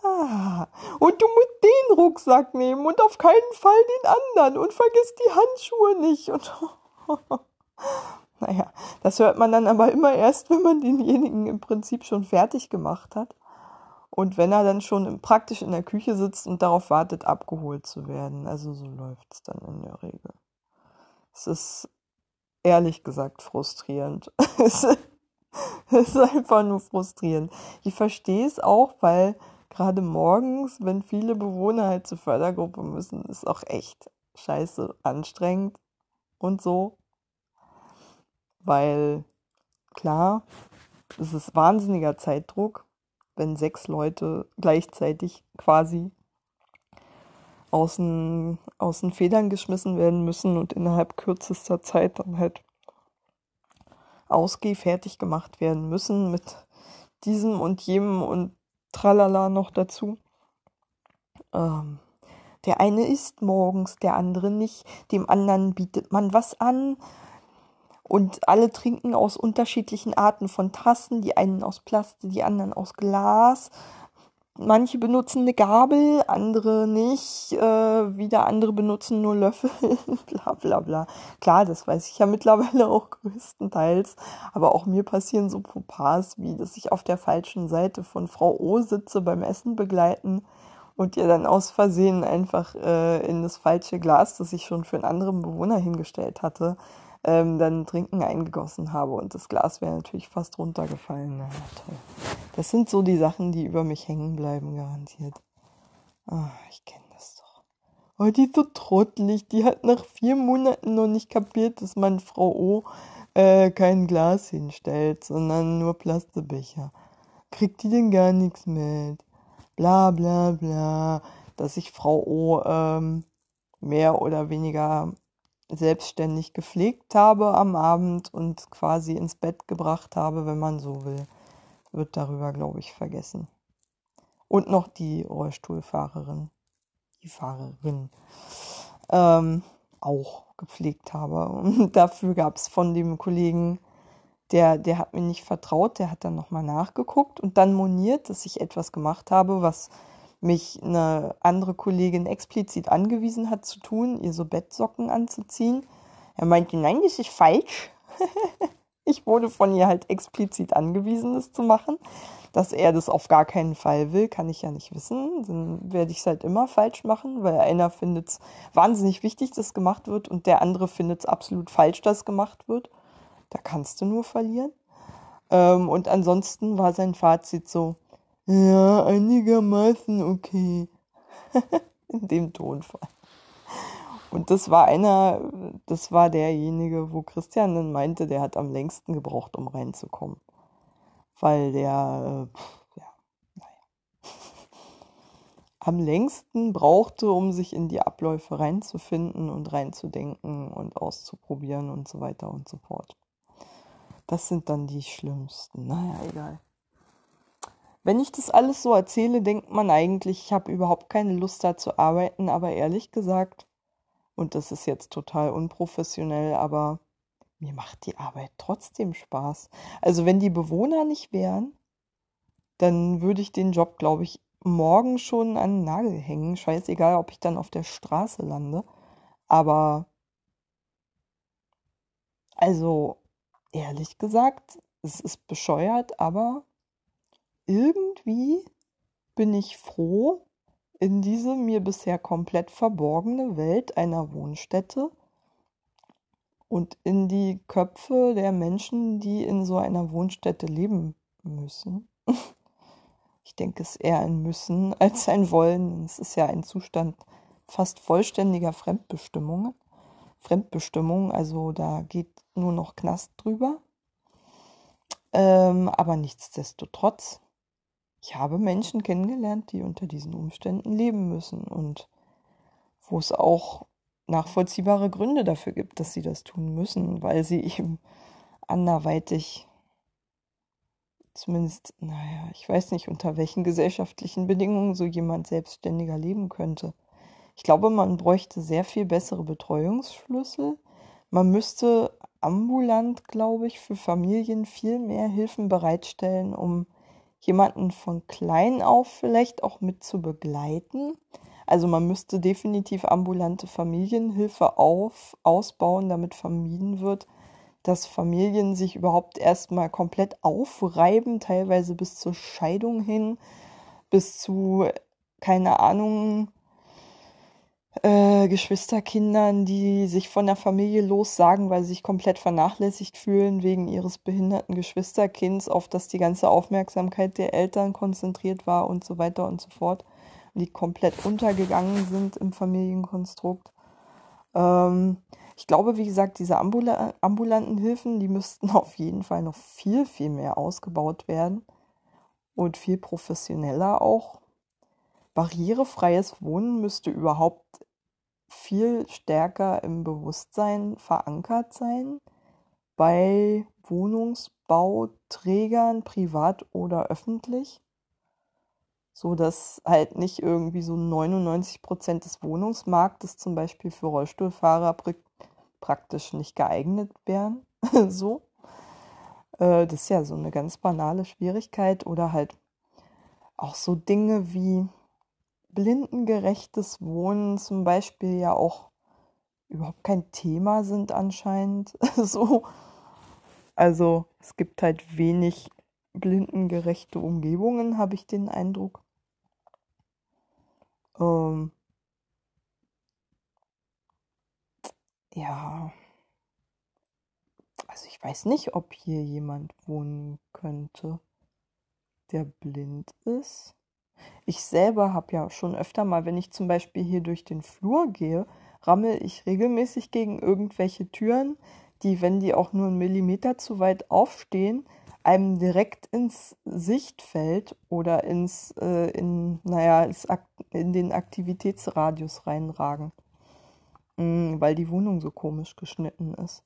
Ah, und du musst den Rucksack nehmen und auf keinen Fall den anderen und vergiss die Handschuhe nicht. Und naja, das hört man dann aber immer erst, wenn man denjenigen im Prinzip schon fertig gemacht hat. Und wenn er dann schon praktisch in der Küche sitzt und darauf wartet, abgeholt zu werden. Also so läuft es dann in der Regel. Es ist ehrlich gesagt frustrierend. es ist einfach nur frustrierend. Ich verstehe es auch, weil gerade morgens, wenn viele Bewohner halt zur Fördergruppe müssen, ist auch echt scheiße anstrengend und so. Weil klar, es ist wahnsinniger Zeitdruck, wenn sechs Leute gleichzeitig quasi aus den, aus den Federn geschmissen werden müssen und innerhalb kürzester Zeit dann halt ausgehfertig gemacht werden müssen mit diesem und jenem und tralala noch dazu. Ähm, der eine isst morgens, der andere nicht. Dem anderen bietet man was an. Und alle trinken aus unterschiedlichen Arten von Tassen. Die einen aus Plastik, die anderen aus Glas. Manche benutzen eine Gabel, andere nicht. Äh, wieder andere benutzen nur Löffel. bla bla bla. Klar, das weiß ich ja mittlerweile auch größtenteils. Aber auch mir passieren so Fauxpas, wie dass ich auf der falschen Seite von Frau O sitze beim Essen begleiten und ihr dann aus Versehen einfach äh, in das falsche Glas, das ich schon für einen anderen Bewohner hingestellt hatte, ähm, dann Trinken eingegossen habe und das Glas wäre natürlich fast runtergefallen. Toll. Das sind so die Sachen, die über mich hängen bleiben, garantiert. Ah, ich kenne das doch. Oh, die ist so trottelig. Die hat nach vier Monaten noch nicht kapiert, dass man Frau O äh, kein Glas hinstellt, sondern nur Plastikbecher. Kriegt die denn gar nichts mit? Bla bla bla, dass ich Frau O ähm, mehr oder weniger selbstständig gepflegt habe am Abend und quasi ins Bett gebracht habe, wenn man so will, wird darüber, glaube ich, vergessen. Und noch die Rollstuhlfahrerin, die Fahrerin, ähm, auch gepflegt habe. Und dafür gab es von dem Kollegen der, der hat mir nicht vertraut, der hat dann nochmal nachgeguckt und dann moniert, dass ich etwas gemacht habe, was mich eine andere Kollegin explizit angewiesen hat zu tun, ihr so Bettsocken anzuziehen. Er meinte, nein, das ist falsch. ich wurde von ihr halt explizit angewiesen, das zu machen. Dass er das auf gar keinen Fall will, kann ich ja nicht wissen. Dann werde ich es halt immer falsch machen, weil einer findet es wahnsinnig wichtig, dass gemacht wird und der andere findet es absolut falsch, dass gemacht wird. Da kannst du nur verlieren. Ähm, und ansonsten war sein Fazit so, ja, einigermaßen okay. In dem Tonfall. Und das war einer, das war derjenige, wo Christian dann meinte, der hat am längsten gebraucht, um reinzukommen. Weil der, äh, ja, naja, am längsten brauchte, um sich in die Abläufe reinzufinden und reinzudenken und auszuprobieren und so weiter und so fort. Das sind dann die schlimmsten. Naja, egal. Wenn ich das alles so erzähle, denkt man eigentlich, ich habe überhaupt keine Lust da zu arbeiten, aber ehrlich gesagt, und das ist jetzt total unprofessionell, aber mir macht die Arbeit trotzdem Spaß. Also wenn die Bewohner nicht wären, dann würde ich den Job, glaube ich, morgen schon an den Nagel hängen. Scheißegal, ob ich dann auf der Straße lande. Aber also ehrlich gesagt, es ist bescheuert, aber irgendwie bin ich froh, in diese mir bisher komplett verborgene Welt einer Wohnstätte und in die Köpfe der Menschen, die in so einer Wohnstätte leben müssen. Ich denke es eher ein Müssen als ein Wollen. Es ist ja ein Zustand fast vollständiger Fremdbestimmung. Fremdbestimmung, also da geht nur noch Knast drüber. Ähm, aber nichtsdestotrotz ich habe Menschen kennengelernt, die unter diesen Umständen leben müssen und wo es auch nachvollziehbare Gründe dafür gibt, dass sie das tun müssen, weil sie eben anderweitig zumindest, naja, ich weiß nicht, unter welchen gesellschaftlichen Bedingungen so jemand selbstständiger leben könnte. Ich glaube, man bräuchte sehr viel bessere Betreuungsschlüssel. Man müsste ambulant, glaube ich, für Familien viel mehr Hilfen bereitstellen, um jemanden von klein auf vielleicht auch mit zu begleiten. Also man müsste definitiv ambulante Familienhilfe auf, ausbauen, damit vermieden wird, dass Familien sich überhaupt erstmal komplett aufreiben, teilweise bis zur Scheidung hin, bis zu, keine Ahnung, äh, Geschwisterkindern, die sich von der Familie lossagen, weil sie sich komplett vernachlässigt fühlen wegen ihres behinderten Geschwisterkinds, auf das die ganze Aufmerksamkeit der Eltern konzentriert war und so weiter und so fort, die komplett untergegangen sind im Familienkonstrukt. Ähm, ich glaube, wie gesagt, diese ambula ambulanten Hilfen, die müssten auf jeden Fall noch viel, viel mehr ausgebaut werden und viel professioneller auch barrierefreies Wohnen müsste überhaupt viel stärker im Bewusstsein verankert sein bei Wohnungsbauträgern, privat oder öffentlich, so dass halt nicht irgendwie so 99 Prozent des Wohnungsmarktes zum Beispiel für Rollstuhlfahrer praktisch nicht geeignet wären, so. Äh, das ist ja so eine ganz banale Schwierigkeit oder halt auch so Dinge wie blindengerechtes Wohnen zum Beispiel ja auch überhaupt kein Thema sind anscheinend. so. Also es gibt halt wenig blindengerechte Umgebungen, habe ich den Eindruck. Ähm ja. Also ich weiß nicht, ob hier jemand wohnen könnte, der blind ist. Ich selber habe ja schon öfter mal, wenn ich zum Beispiel hier durch den Flur gehe, rammel ich regelmäßig gegen irgendwelche Türen, die, wenn die auch nur einen Millimeter zu weit aufstehen, einem direkt ins Sichtfeld oder ins, äh, in, naja, in den Aktivitätsradius reinragen, mhm, weil die Wohnung so komisch geschnitten ist.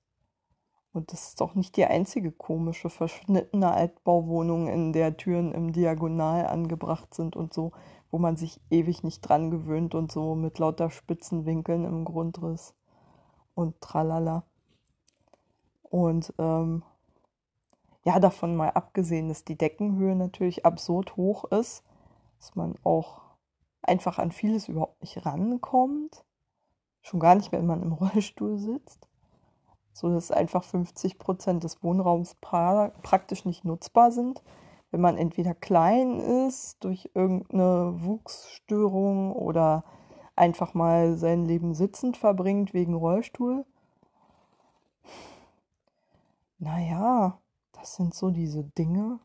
Und das ist doch nicht die einzige komische, verschnittene Altbauwohnung, in der Türen im Diagonal angebracht sind und so, wo man sich ewig nicht dran gewöhnt und so mit lauter spitzen Winkeln im Grundriss und tralala. Und ähm, ja, davon mal abgesehen, dass die Deckenhöhe natürlich absurd hoch ist, dass man auch einfach an vieles überhaupt nicht rankommt. Schon gar nicht, wenn man im Rollstuhl sitzt so dass einfach 50 Prozent des Wohnraums pra praktisch nicht nutzbar sind, wenn man entweder klein ist durch irgendeine Wuchsstörung oder einfach mal sein Leben sitzend verbringt wegen Rollstuhl. Naja, das sind so diese Dinge.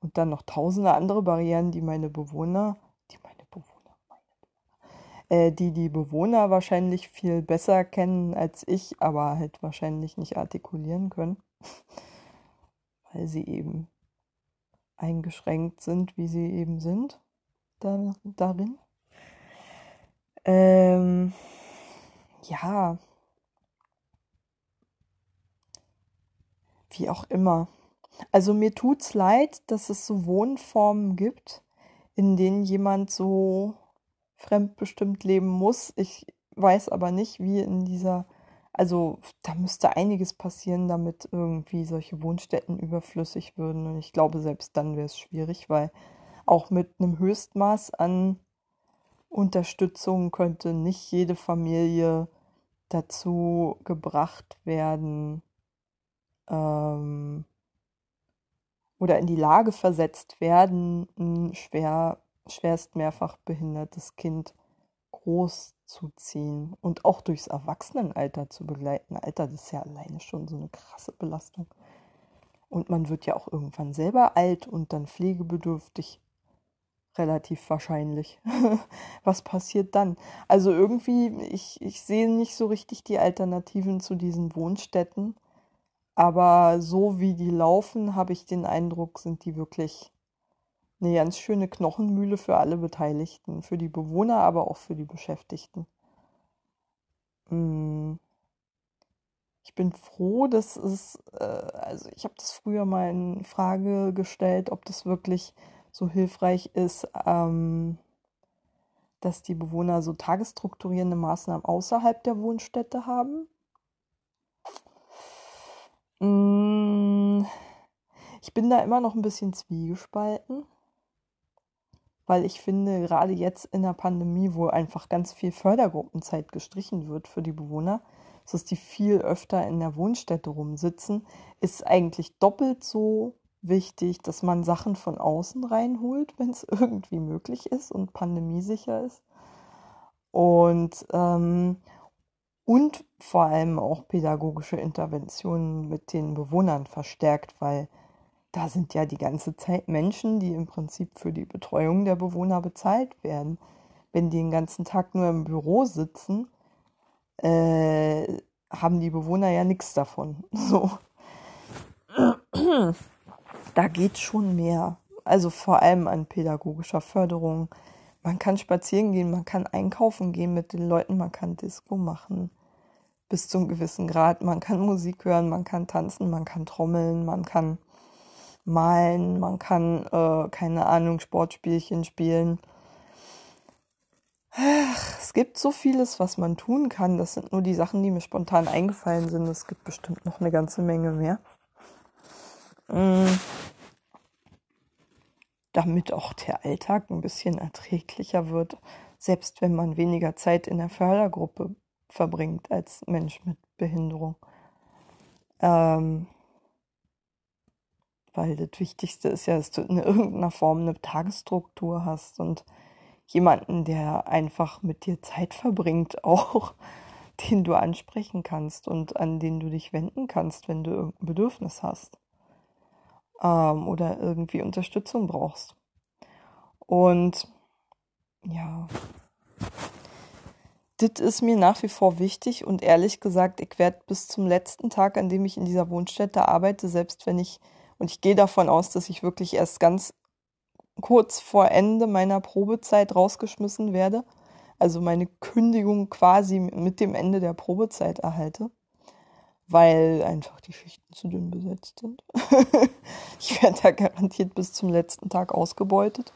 Und dann noch tausende andere Barrieren, die meine Bewohner, die meine Bewohner, meine Bewohner, äh, die die Bewohner wahrscheinlich viel besser kennen als ich, aber halt wahrscheinlich nicht artikulieren können, weil sie eben eingeschränkt sind, wie sie eben sind da, darin. Ähm, ja, wie auch immer. Also mir tut's leid, dass es so Wohnformen gibt, in denen jemand so fremdbestimmt leben muss. Ich weiß aber nicht, wie in dieser, also da müsste einiges passieren, damit irgendwie solche Wohnstätten überflüssig würden. Und ich glaube, selbst dann wäre es schwierig, weil auch mit einem Höchstmaß an Unterstützung könnte nicht jede Familie dazu gebracht werden, ähm, oder in die Lage versetzt werden, ein schwer, schwerst mehrfach behindertes Kind großzuziehen und auch durchs Erwachsenenalter zu begleiten. Alter, das ist ja alleine schon so eine krasse Belastung. Und man wird ja auch irgendwann selber alt und dann pflegebedürftig. Relativ wahrscheinlich. Was passiert dann? Also irgendwie, ich, ich sehe nicht so richtig die Alternativen zu diesen Wohnstätten. Aber so wie die laufen, habe ich den Eindruck, sind die wirklich eine ganz schöne Knochenmühle für alle Beteiligten, für die Bewohner, aber auch für die Beschäftigten. Hm. Ich bin froh, dass es, äh, also ich habe das früher mal in Frage gestellt, ob das wirklich so hilfreich ist, ähm, dass die Bewohner so tagesstrukturierende Maßnahmen außerhalb der Wohnstätte haben. Mm, ich bin da immer noch ein bisschen zwiegespalten, weil ich finde, gerade jetzt in der Pandemie, wo einfach ganz viel Fördergruppenzeit gestrichen wird für die Bewohner, dass die viel öfter in der Wohnstätte rumsitzen, ist eigentlich doppelt so wichtig, dass man Sachen von außen reinholt, wenn es irgendwie möglich ist und pandemiesicher ist. Und ähm, und vor allem auch pädagogische Interventionen mit den Bewohnern verstärkt, weil da sind ja die ganze Zeit Menschen, die im Prinzip für die Betreuung der Bewohner bezahlt werden. Wenn die den ganzen Tag nur im Büro sitzen, äh, haben die Bewohner ja nichts davon. So. Da geht schon mehr. Also vor allem an pädagogischer Förderung. Man kann spazieren gehen, man kann einkaufen gehen mit den Leuten, man kann Disco machen bis zum gewissen Grad. Man kann Musik hören, man kann tanzen, man kann trommeln, man kann malen, man kann, äh, keine Ahnung, Sportspielchen spielen. Ach, es gibt so vieles, was man tun kann. Das sind nur die Sachen, die mir spontan eingefallen sind. Es gibt bestimmt noch eine ganze Menge mehr. Mhm. Damit auch der Alltag ein bisschen erträglicher wird, selbst wenn man weniger Zeit in der Fördergruppe verbringt als Mensch mit Behinderung. Ähm, weil das Wichtigste ist ja, dass du in irgendeiner Form eine Tagesstruktur hast und jemanden, der einfach mit dir Zeit verbringt, auch den du ansprechen kannst und an den du dich wenden kannst, wenn du irgendein Bedürfnis hast ähm, oder irgendwie Unterstützung brauchst. Und ja, das ist mir nach wie vor wichtig und ehrlich gesagt, ich werde bis zum letzten Tag, an dem ich in dieser Wohnstätte arbeite, selbst wenn ich, und ich gehe davon aus, dass ich wirklich erst ganz kurz vor Ende meiner Probezeit rausgeschmissen werde, also meine Kündigung quasi mit dem Ende der Probezeit erhalte, weil einfach die Schichten zu dünn besetzt sind. ich werde da garantiert bis zum letzten Tag ausgebeutet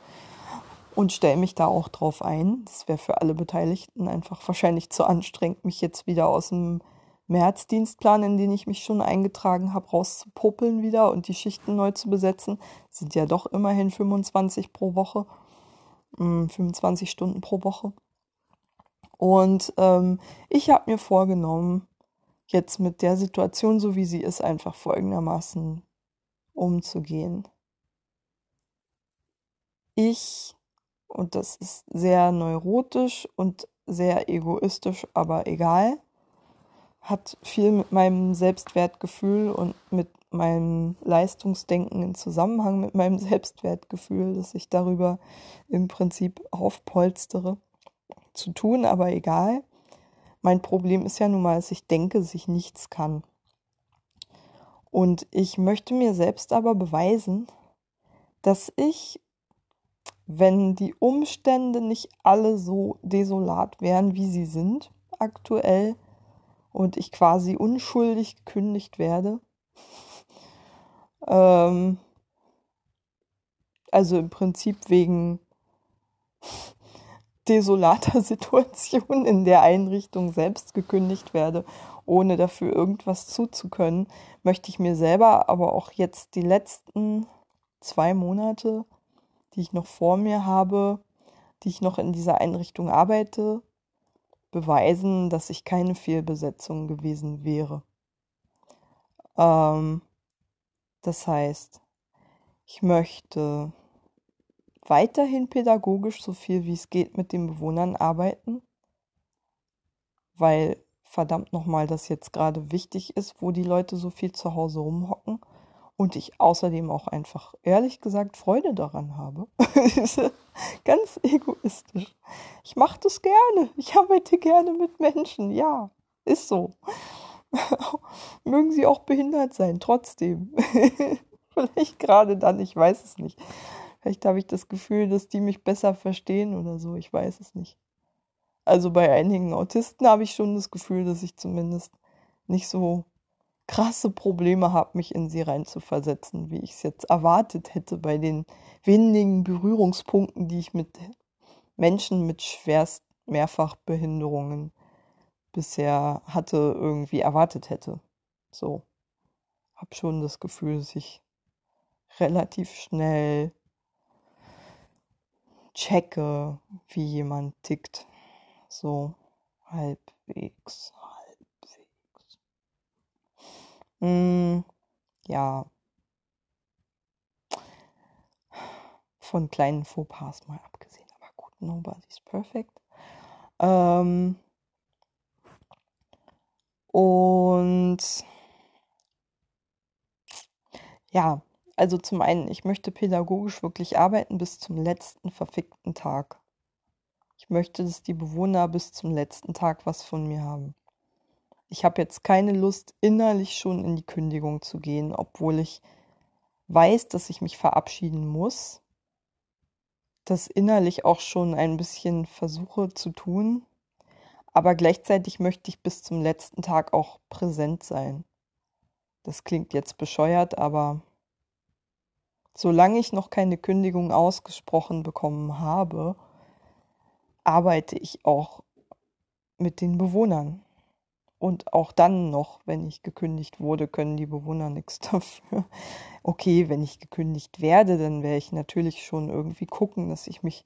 und stelle mich da auch drauf ein. Das wäre für alle Beteiligten einfach wahrscheinlich zu anstrengend, mich jetzt wieder aus dem Märzdienstplan, in den ich mich schon eingetragen habe, rauszupuppeln wieder und die Schichten neu zu besetzen. Sind ja doch immerhin 25 pro Woche, 25 hm, Stunden pro Woche. Und ähm, ich habe mir vorgenommen, jetzt mit der Situation, so wie sie ist, einfach folgendermaßen umzugehen. Ich, und das ist sehr neurotisch und sehr egoistisch, aber egal, hat viel mit meinem Selbstwertgefühl und mit meinem Leistungsdenken in Zusammenhang mit meinem Selbstwertgefühl, dass ich darüber im Prinzip aufpolstere, zu tun, aber egal. Mein Problem ist ja nun mal, dass ich denke, dass ich nichts kann. Und ich möchte mir selbst aber beweisen, dass ich, wenn die Umstände nicht alle so desolat wären, wie sie sind aktuell, und ich quasi unschuldig gekündigt werde, ähm, also im Prinzip wegen desolater Situation in der Einrichtung selbst gekündigt werde, ohne dafür irgendwas zuzukönnen, möchte ich mir selber aber auch jetzt die letzten zwei Monate, die ich noch vor mir habe, die ich noch in dieser Einrichtung arbeite, beweisen, dass ich keine Fehlbesetzung gewesen wäre. Ähm, das heißt, ich möchte weiterhin pädagogisch so viel wie es geht mit den Bewohnern arbeiten, weil verdammt nochmal das jetzt gerade wichtig ist, wo die Leute so viel zu Hause rumhocken und ich außerdem auch einfach ehrlich gesagt Freude daran habe. Ganz egoistisch. Ich mache das gerne. Ich arbeite gerne mit Menschen. Ja, ist so. Mögen sie auch behindert sein, trotzdem. Vielleicht gerade dann, ich weiß es nicht. Vielleicht habe ich das Gefühl, dass die mich besser verstehen oder so, ich weiß es nicht. Also bei einigen Autisten habe ich schon das Gefühl, dass ich zumindest nicht so krasse Probleme habe, mich in sie reinzuversetzen, wie ich es jetzt erwartet hätte bei den wenigen Berührungspunkten, die ich mit Menschen mit schwerst Mehrfachbehinderungen bisher hatte, irgendwie erwartet hätte. So. Hab schon das Gefühl, dass ich relativ schnell checke, wie jemand tickt. So halbwegs. Mm, ja. Von kleinen Fauxpas mal abgesehen. Aber gut, nobody's perfect. Ähm, und ja, also zum einen, ich möchte pädagogisch wirklich arbeiten bis zum letzten verfickten Tag. Ich möchte, dass die Bewohner bis zum letzten Tag was von mir haben. Ich habe jetzt keine Lust, innerlich schon in die Kündigung zu gehen, obwohl ich weiß, dass ich mich verabschieden muss. Das innerlich auch schon ein bisschen versuche zu tun. Aber gleichzeitig möchte ich bis zum letzten Tag auch präsent sein. Das klingt jetzt bescheuert, aber solange ich noch keine Kündigung ausgesprochen bekommen habe, arbeite ich auch mit den Bewohnern. Und auch dann noch, wenn ich gekündigt wurde, können die Bewohner nichts dafür. Okay, wenn ich gekündigt werde, dann werde ich natürlich schon irgendwie gucken, dass ich mich,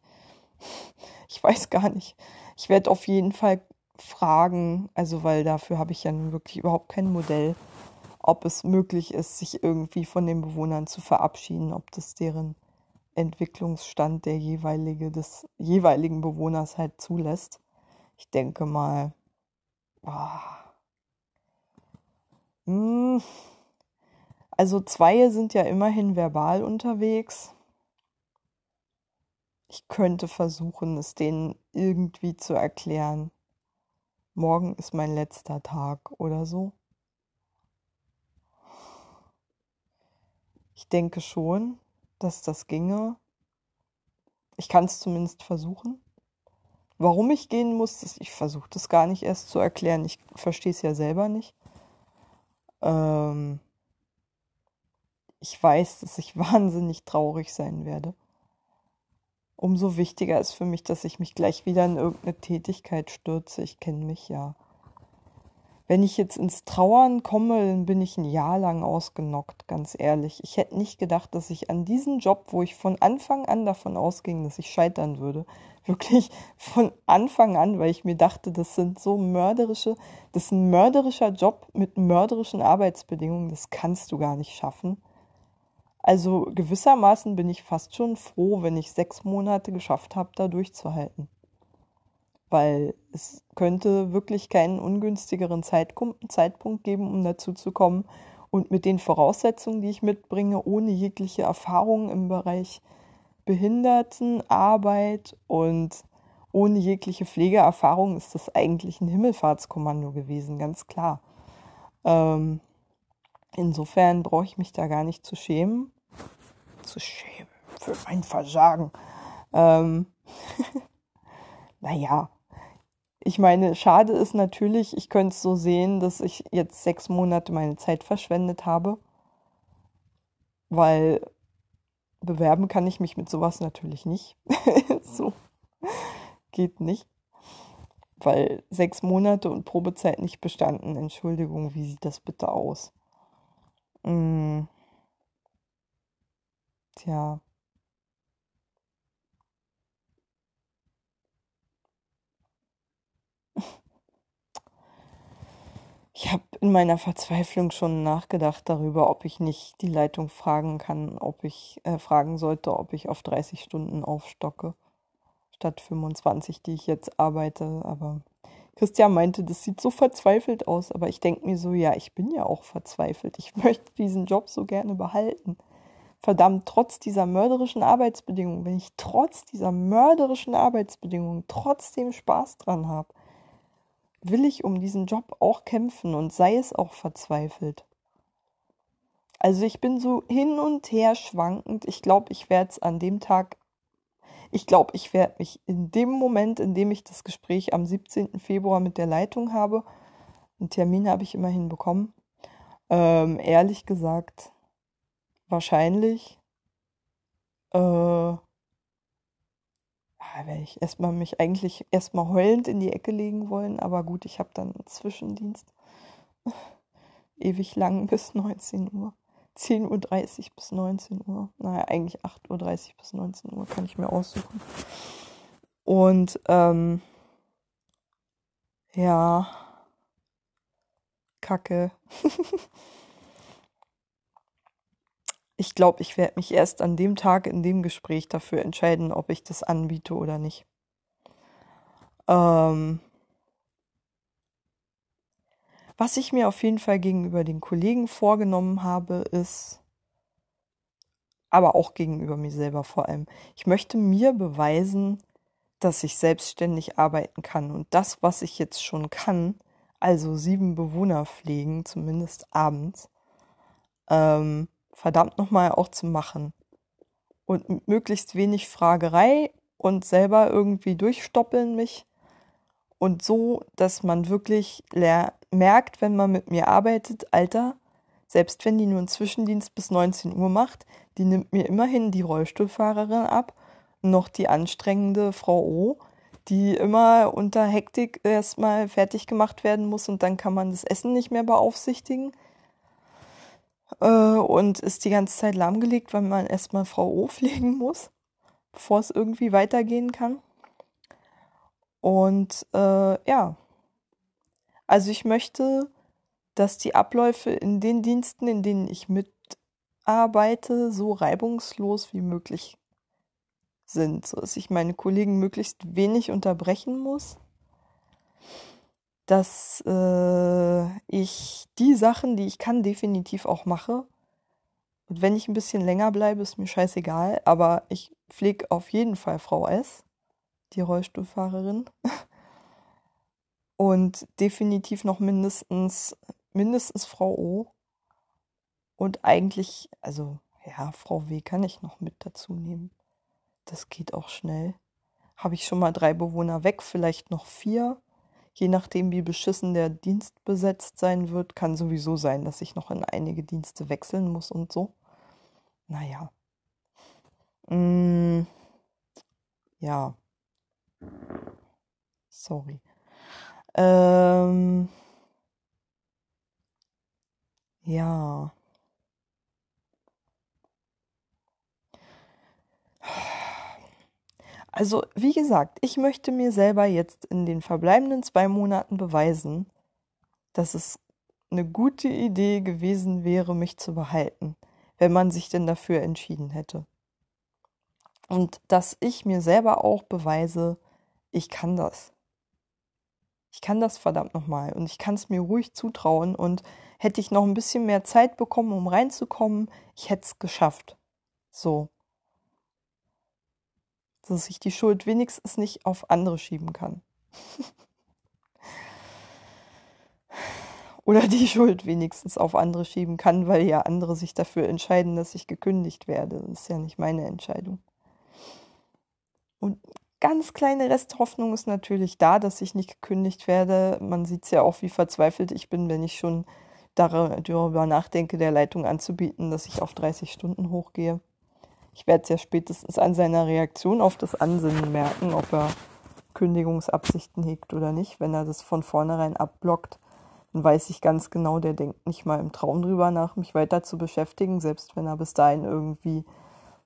ich weiß gar nicht, ich werde auf jeden Fall fragen, also weil dafür habe ich ja nun wirklich überhaupt kein Modell ob es möglich ist, sich irgendwie von den Bewohnern zu verabschieden, ob das deren Entwicklungsstand der jeweilige, des jeweiligen Bewohners halt zulässt. Ich denke mal, oh, also zwei sind ja immerhin verbal unterwegs. Ich könnte versuchen, es denen irgendwie zu erklären. Morgen ist mein letzter Tag oder so. Ich denke schon, dass das ginge. Ich kann es zumindest versuchen. Warum ich gehen muss, ich versuche das gar nicht erst zu erklären. Ich verstehe es ja selber nicht. Ähm ich weiß, dass ich wahnsinnig traurig sein werde. Umso wichtiger ist für mich, dass ich mich gleich wieder in irgendeine Tätigkeit stürze. Ich kenne mich ja wenn ich jetzt ins Trauern komme, dann bin ich ein Jahr lang ausgenockt, ganz ehrlich. Ich hätte nicht gedacht, dass ich an diesen Job, wo ich von Anfang an davon ausging, dass ich scheitern würde, Wirklich von Anfang an, weil ich mir dachte, das sind so mörderische, das ist ein mörderischer Job mit mörderischen Arbeitsbedingungen, das kannst du gar nicht schaffen. Also gewissermaßen bin ich fast schon froh, wenn ich sechs Monate geschafft habe, da durchzuhalten. Weil es könnte wirklich keinen ungünstigeren Zeitpunkt geben, um dazu zu kommen. Und mit den Voraussetzungen, die ich mitbringe, ohne jegliche Erfahrung im Bereich Behindertenarbeit und ohne jegliche Pflegeerfahrung ist das eigentlich ein Himmelfahrtskommando gewesen, ganz klar. Ähm, insofern brauche ich mich da gar nicht zu schämen. Zu schämen für mein Versagen. Ähm, naja, ich meine, schade ist natürlich, ich könnte es so sehen, dass ich jetzt sechs Monate meine Zeit verschwendet habe, weil bewerben kann ich mich mit sowas natürlich nicht. so geht nicht. Weil sechs Monate und Probezeit nicht bestanden. Entschuldigung, wie sieht das bitte aus? Hm. Tja. Ich habe in meiner Verzweiflung schon nachgedacht darüber, ob ich nicht die Leitung fragen kann, ob ich äh, fragen sollte, ob ich auf 30 Stunden aufstocke, statt 25, die ich jetzt arbeite. Aber Christian meinte, das sieht so verzweifelt aus. Aber ich denke mir so, ja, ich bin ja auch verzweifelt. Ich möchte diesen Job so gerne behalten. Verdammt, trotz dieser mörderischen Arbeitsbedingungen, wenn ich trotz dieser mörderischen Arbeitsbedingungen trotzdem Spaß dran habe, will ich um diesen Job auch kämpfen und sei es auch verzweifelt. Also ich bin so hin und her schwankend. Ich glaube, ich werde es an dem Tag, ich glaube, ich werde mich in dem Moment, in dem ich das Gespräch am 17. Februar mit der Leitung habe, einen Termin habe ich immerhin bekommen, ähm, ehrlich gesagt, wahrscheinlich äh, ja, werde ich erstmal mich eigentlich erstmal heulend in die Ecke legen wollen, aber gut, ich habe dann einen Zwischendienst. Ewig lang bis 19 Uhr. 10.30 Uhr bis 19 Uhr. Naja, eigentlich 8.30 Uhr bis 19 Uhr kann ich mir aussuchen. Und ähm, ja, Kacke. ich glaube, ich werde mich erst an dem Tag in dem Gespräch dafür entscheiden, ob ich das anbiete oder nicht. Ähm, was ich mir auf jeden Fall gegenüber den Kollegen vorgenommen habe, ist, aber auch gegenüber mir selber vor allem, ich möchte mir beweisen, dass ich selbstständig arbeiten kann. Und das, was ich jetzt schon kann, also sieben Bewohner pflegen, zumindest abends, ähm, verdammt nochmal auch zu machen. Und möglichst wenig Fragerei und selber irgendwie durchstoppeln mich. Und so, dass man wirklich merkt, wenn man mit mir arbeitet, Alter, selbst wenn die nur einen Zwischendienst bis 19 Uhr macht, die nimmt mir immerhin die Rollstuhlfahrerin ab, noch die anstrengende Frau O, die immer unter Hektik erstmal fertig gemacht werden muss und dann kann man das Essen nicht mehr beaufsichtigen äh, und ist die ganze Zeit lahmgelegt, weil man erstmal Frau O pflegen muss, bevor es irgendwie weitergehen kann. Und äh, ja, also ich möchte, dass die Abläufe in den Diensten, in denen ich mitarbeite, so reibungslos wie möglich sind, so dass ich meine Kollegen möglichst wenig unterbrechen muss dass äh, ich die Sachen, die ich kann, definitiv auch mache. Und wenn ich ein bisschen länger bleibe, ist mir scheißegal. Aber ich pflege auf jeden Fall Frau S, die Rollstuhlfahrerin. Und definitiv noch mindestens, mindestens Frau O. Und eigentlich, also ja, Frau W kann ich noch mit dazu nehmen. Das geht auch schnell. Habe ich schon mal drei Bewohner weg, vielleicht noch vier. Je nachdem, wie beschissen der Dienst besetzt sein wird, kann sowieso sein, dass ich noch in einige Dienste wechseln muss und so. Naja. Mm, ja. Sorry. Ähm, ja. Also, wie gesagt, ich möchte mir selber jetzt in den verbleibenden zwei Monaten beweisen, dass es eine gute Idee gewesen wäre, mich zu behalten, wenn man sich denn dafür entschieden hätte. Und dass ich mir selber auch beweise, ich kann das. Ich kann das verdammt nochmal und ich kann es mir ruhig zutrauen und hätte ich noch ein bisschen mehr Zeit bekommen, um reinzukommen, ich hätte es geschafft. So. Dass ich die Schuld wenigstens nicht auf andere schieben kann. Oder die Schuld wenigstens auf andere schieben kann, weil ja andere sich dafür entscheiden, dass ich gekündigt werde. Das ist ja nicht meine Entscheidung. Und ganz kleine Resthoffnung ist natürlich da, dass ich nicht gekündigt werde. Man sieht es ja auch, wie verzweifelt ich bin, wenn ich schon darüber nachdenke, der Leitung anzubieten, dass ich auf 30 Stunden hochgehe. Ich werde es ja spätestens an seiner Reaktion auf das Ansinnen merken, ob er Kündigungsabsichten hegt oder nicht. Wenn er das von vornherein abblockt, dann weiß ich ganz genau, der denkt nicht mal im Traum drüber nach, mich weiter zu beschäftigen, selbst wenn er bis dahin irgendwie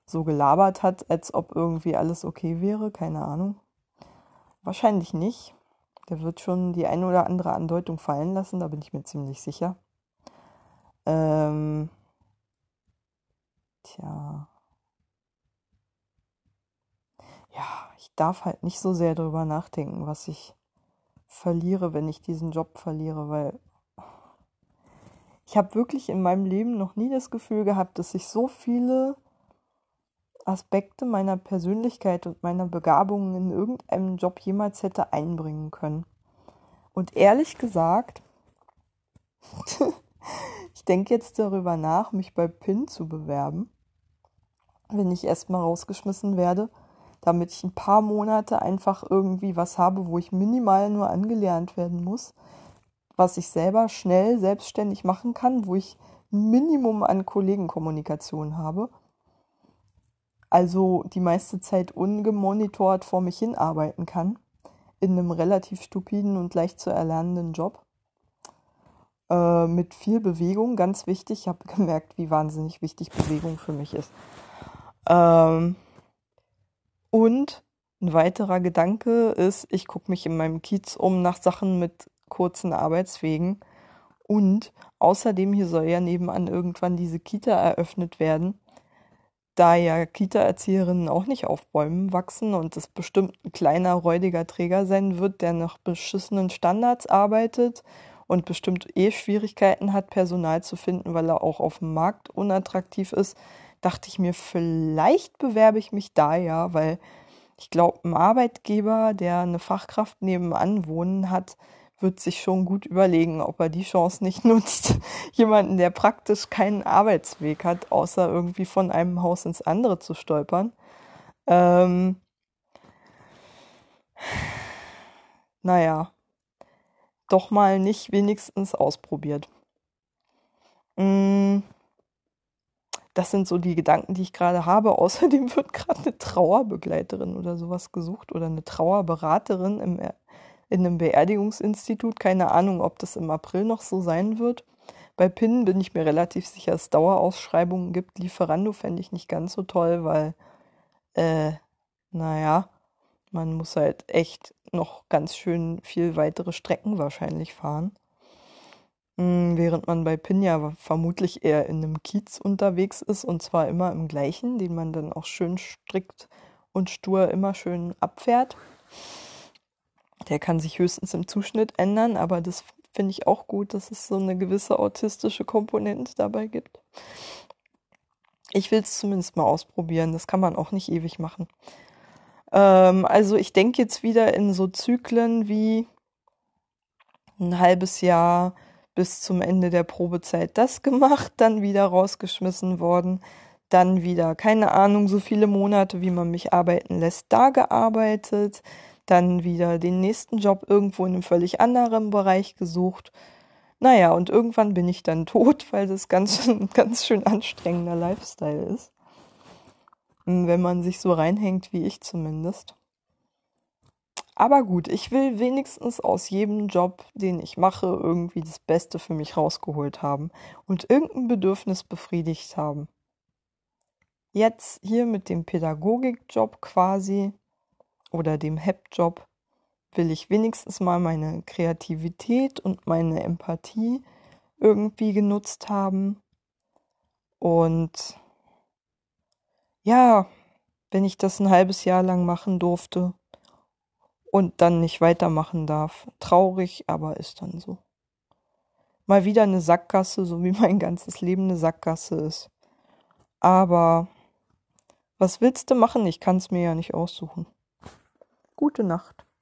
so gelabert hat, als ob irgendwie alles okay wäre, keine Ahnung. Wahrscheinlich nicht. Der wird schon die eine oder andere Andeutung fallen lassen, da bin ich mir ziemlich sicher. Ähm, tja. Ja, ich darf halt nicht so sehr darüber nachdenken, was ich verliere, wenn ich diesen Job verliere, weil ich habe wirklich in meinem Leben noch nie das Gefühl gehabt, dass ich so viele Aspekte meiner Persönlichkeit und meiner Begabungen in irgendeinem Job jemals hätte einbringen können. Und ehrlich gesagt, ich denke jetzt darüber nach, mich bei PIN zu bewerben, wenn ich erstmal rausgeschmissen werde, damit ich ein paar Monate einfach irgendwie was habe, wo ich minimal nur angelernt werden muss, was ich selber schnell selbstständig machen kann, wo ich ein Minimum an Kollegenkommunikation habe also die meiste Zeit ungemonitort vor mich hin arbeiten kann, in einem relativ stupiden und leicht zu erlernenden Job. Äh, mit viel Bewegung, ganz wichtig. Ich habe gemerkt, wie wahnsinnig wichtig Bewegung für mich ist. Ähm, und ein weiterer Gedanke ist, ich gucke mich in meinem Kiez um nach Sachen mit kurzen Arbeitswegen. Und außerdem hier soll ja nebenan irgendwann diese Kita eröffnet werden da ja Kita-Erzieherinnen auch nicht auf Bäumen wachsen und es bestimmt ein kleiner, räudiger Träger sein wird, der nach beschissenen Standards arbeitet und bestimmt eh Schwierigkeiten hat, Personal zu finden, weil er auch auf dem Markt unattraktiv ist, dachte ich mir, vielleicht bewerbe ich mich da ja, weil ich glaube, ein Arbeitgeber, der eine Fachkraft nebenan wohnen hat, wird sich schon gut überlegen, ob er die Chance nicht nutzt, jemanden, der praktisch keinen Arbeitsweg hat, außer irgendwie von einem Haus ins andere zu stolpern. Ähm, naja, doch mal nicht wenigstens ausprobiert. Mm, das sind so die Gedanken, die ich gerade habe. Außerdem wird gerade eine Trauerbegleiterin oder sowas gesucht oder eine Trauerberaterin im in einem Beerdigungsinstitut. Keine Ahnung, ob das im April noch so sein wird. Bei PIN bin ich mir relativ sicher, dass es Dauerausschreibungen gibt. Lieferando fände ich nicht ganz so toll, weil, äh, naja, man muss halt echt noch ganz schön viel weitere Strecken wahrscheinlich fahren. Hm, während man bei PIN ja vermutlich eher in einem Kiez unterwegs ist und zwar immer im gleichen, den man dann auch schön strikt und stur immer schön abfährt. Der kann sich höchstens im Zuschnitt ändern, aber das finde ich auch gut, dass es so eine gewisse autistische Komponente dabei gibt. Ich will es zumindest mal ausprobieren. Das kann man auch nicht ewig machen. Ähm, also ich denke jetzt wieder in so Zyklen wie ein halbes Jahr bis zum Ende der Probezeit das gemacht, dann wieder rausgeschmissen worden, dann wieder, keine Ahnung, so viele Monate, wie man mich arbeiten lässt, da gearbeitet, dann wieder den nächsten Job irgendwo in einem völlig anderen Bereich gesucht. Naja, und irgendwann bin ich dann tot, weil das ganz, ganz schön anstrengender Lifestyle ist. Wenn man sich so reinhängt, wie ich zumindest. Aber gut, ich will wenigstens aus jedem Job, den ich mache, irgendwie das Beste für mich rausgeholt haben und irgendein Bedürfnis befriedigt haben. Jetzt hier mit dem Pädagogikjob quasi oder dem HEP-Job will ich wenigstens mal meine Kreativität und meine Empathie irgendwie genutzt haben. Und ja, wenn ich das ein halbes Jahr lang machen durfte und dann nicht weitermachen darf, traurig, aber ist dann so. Mal wieder eine Sackgasse, so wie mein ganzes Leben eine Sackgasse ist. Aber was willst du machen? Ich kann es mir ja nicht aussuchen. Gute Nacht.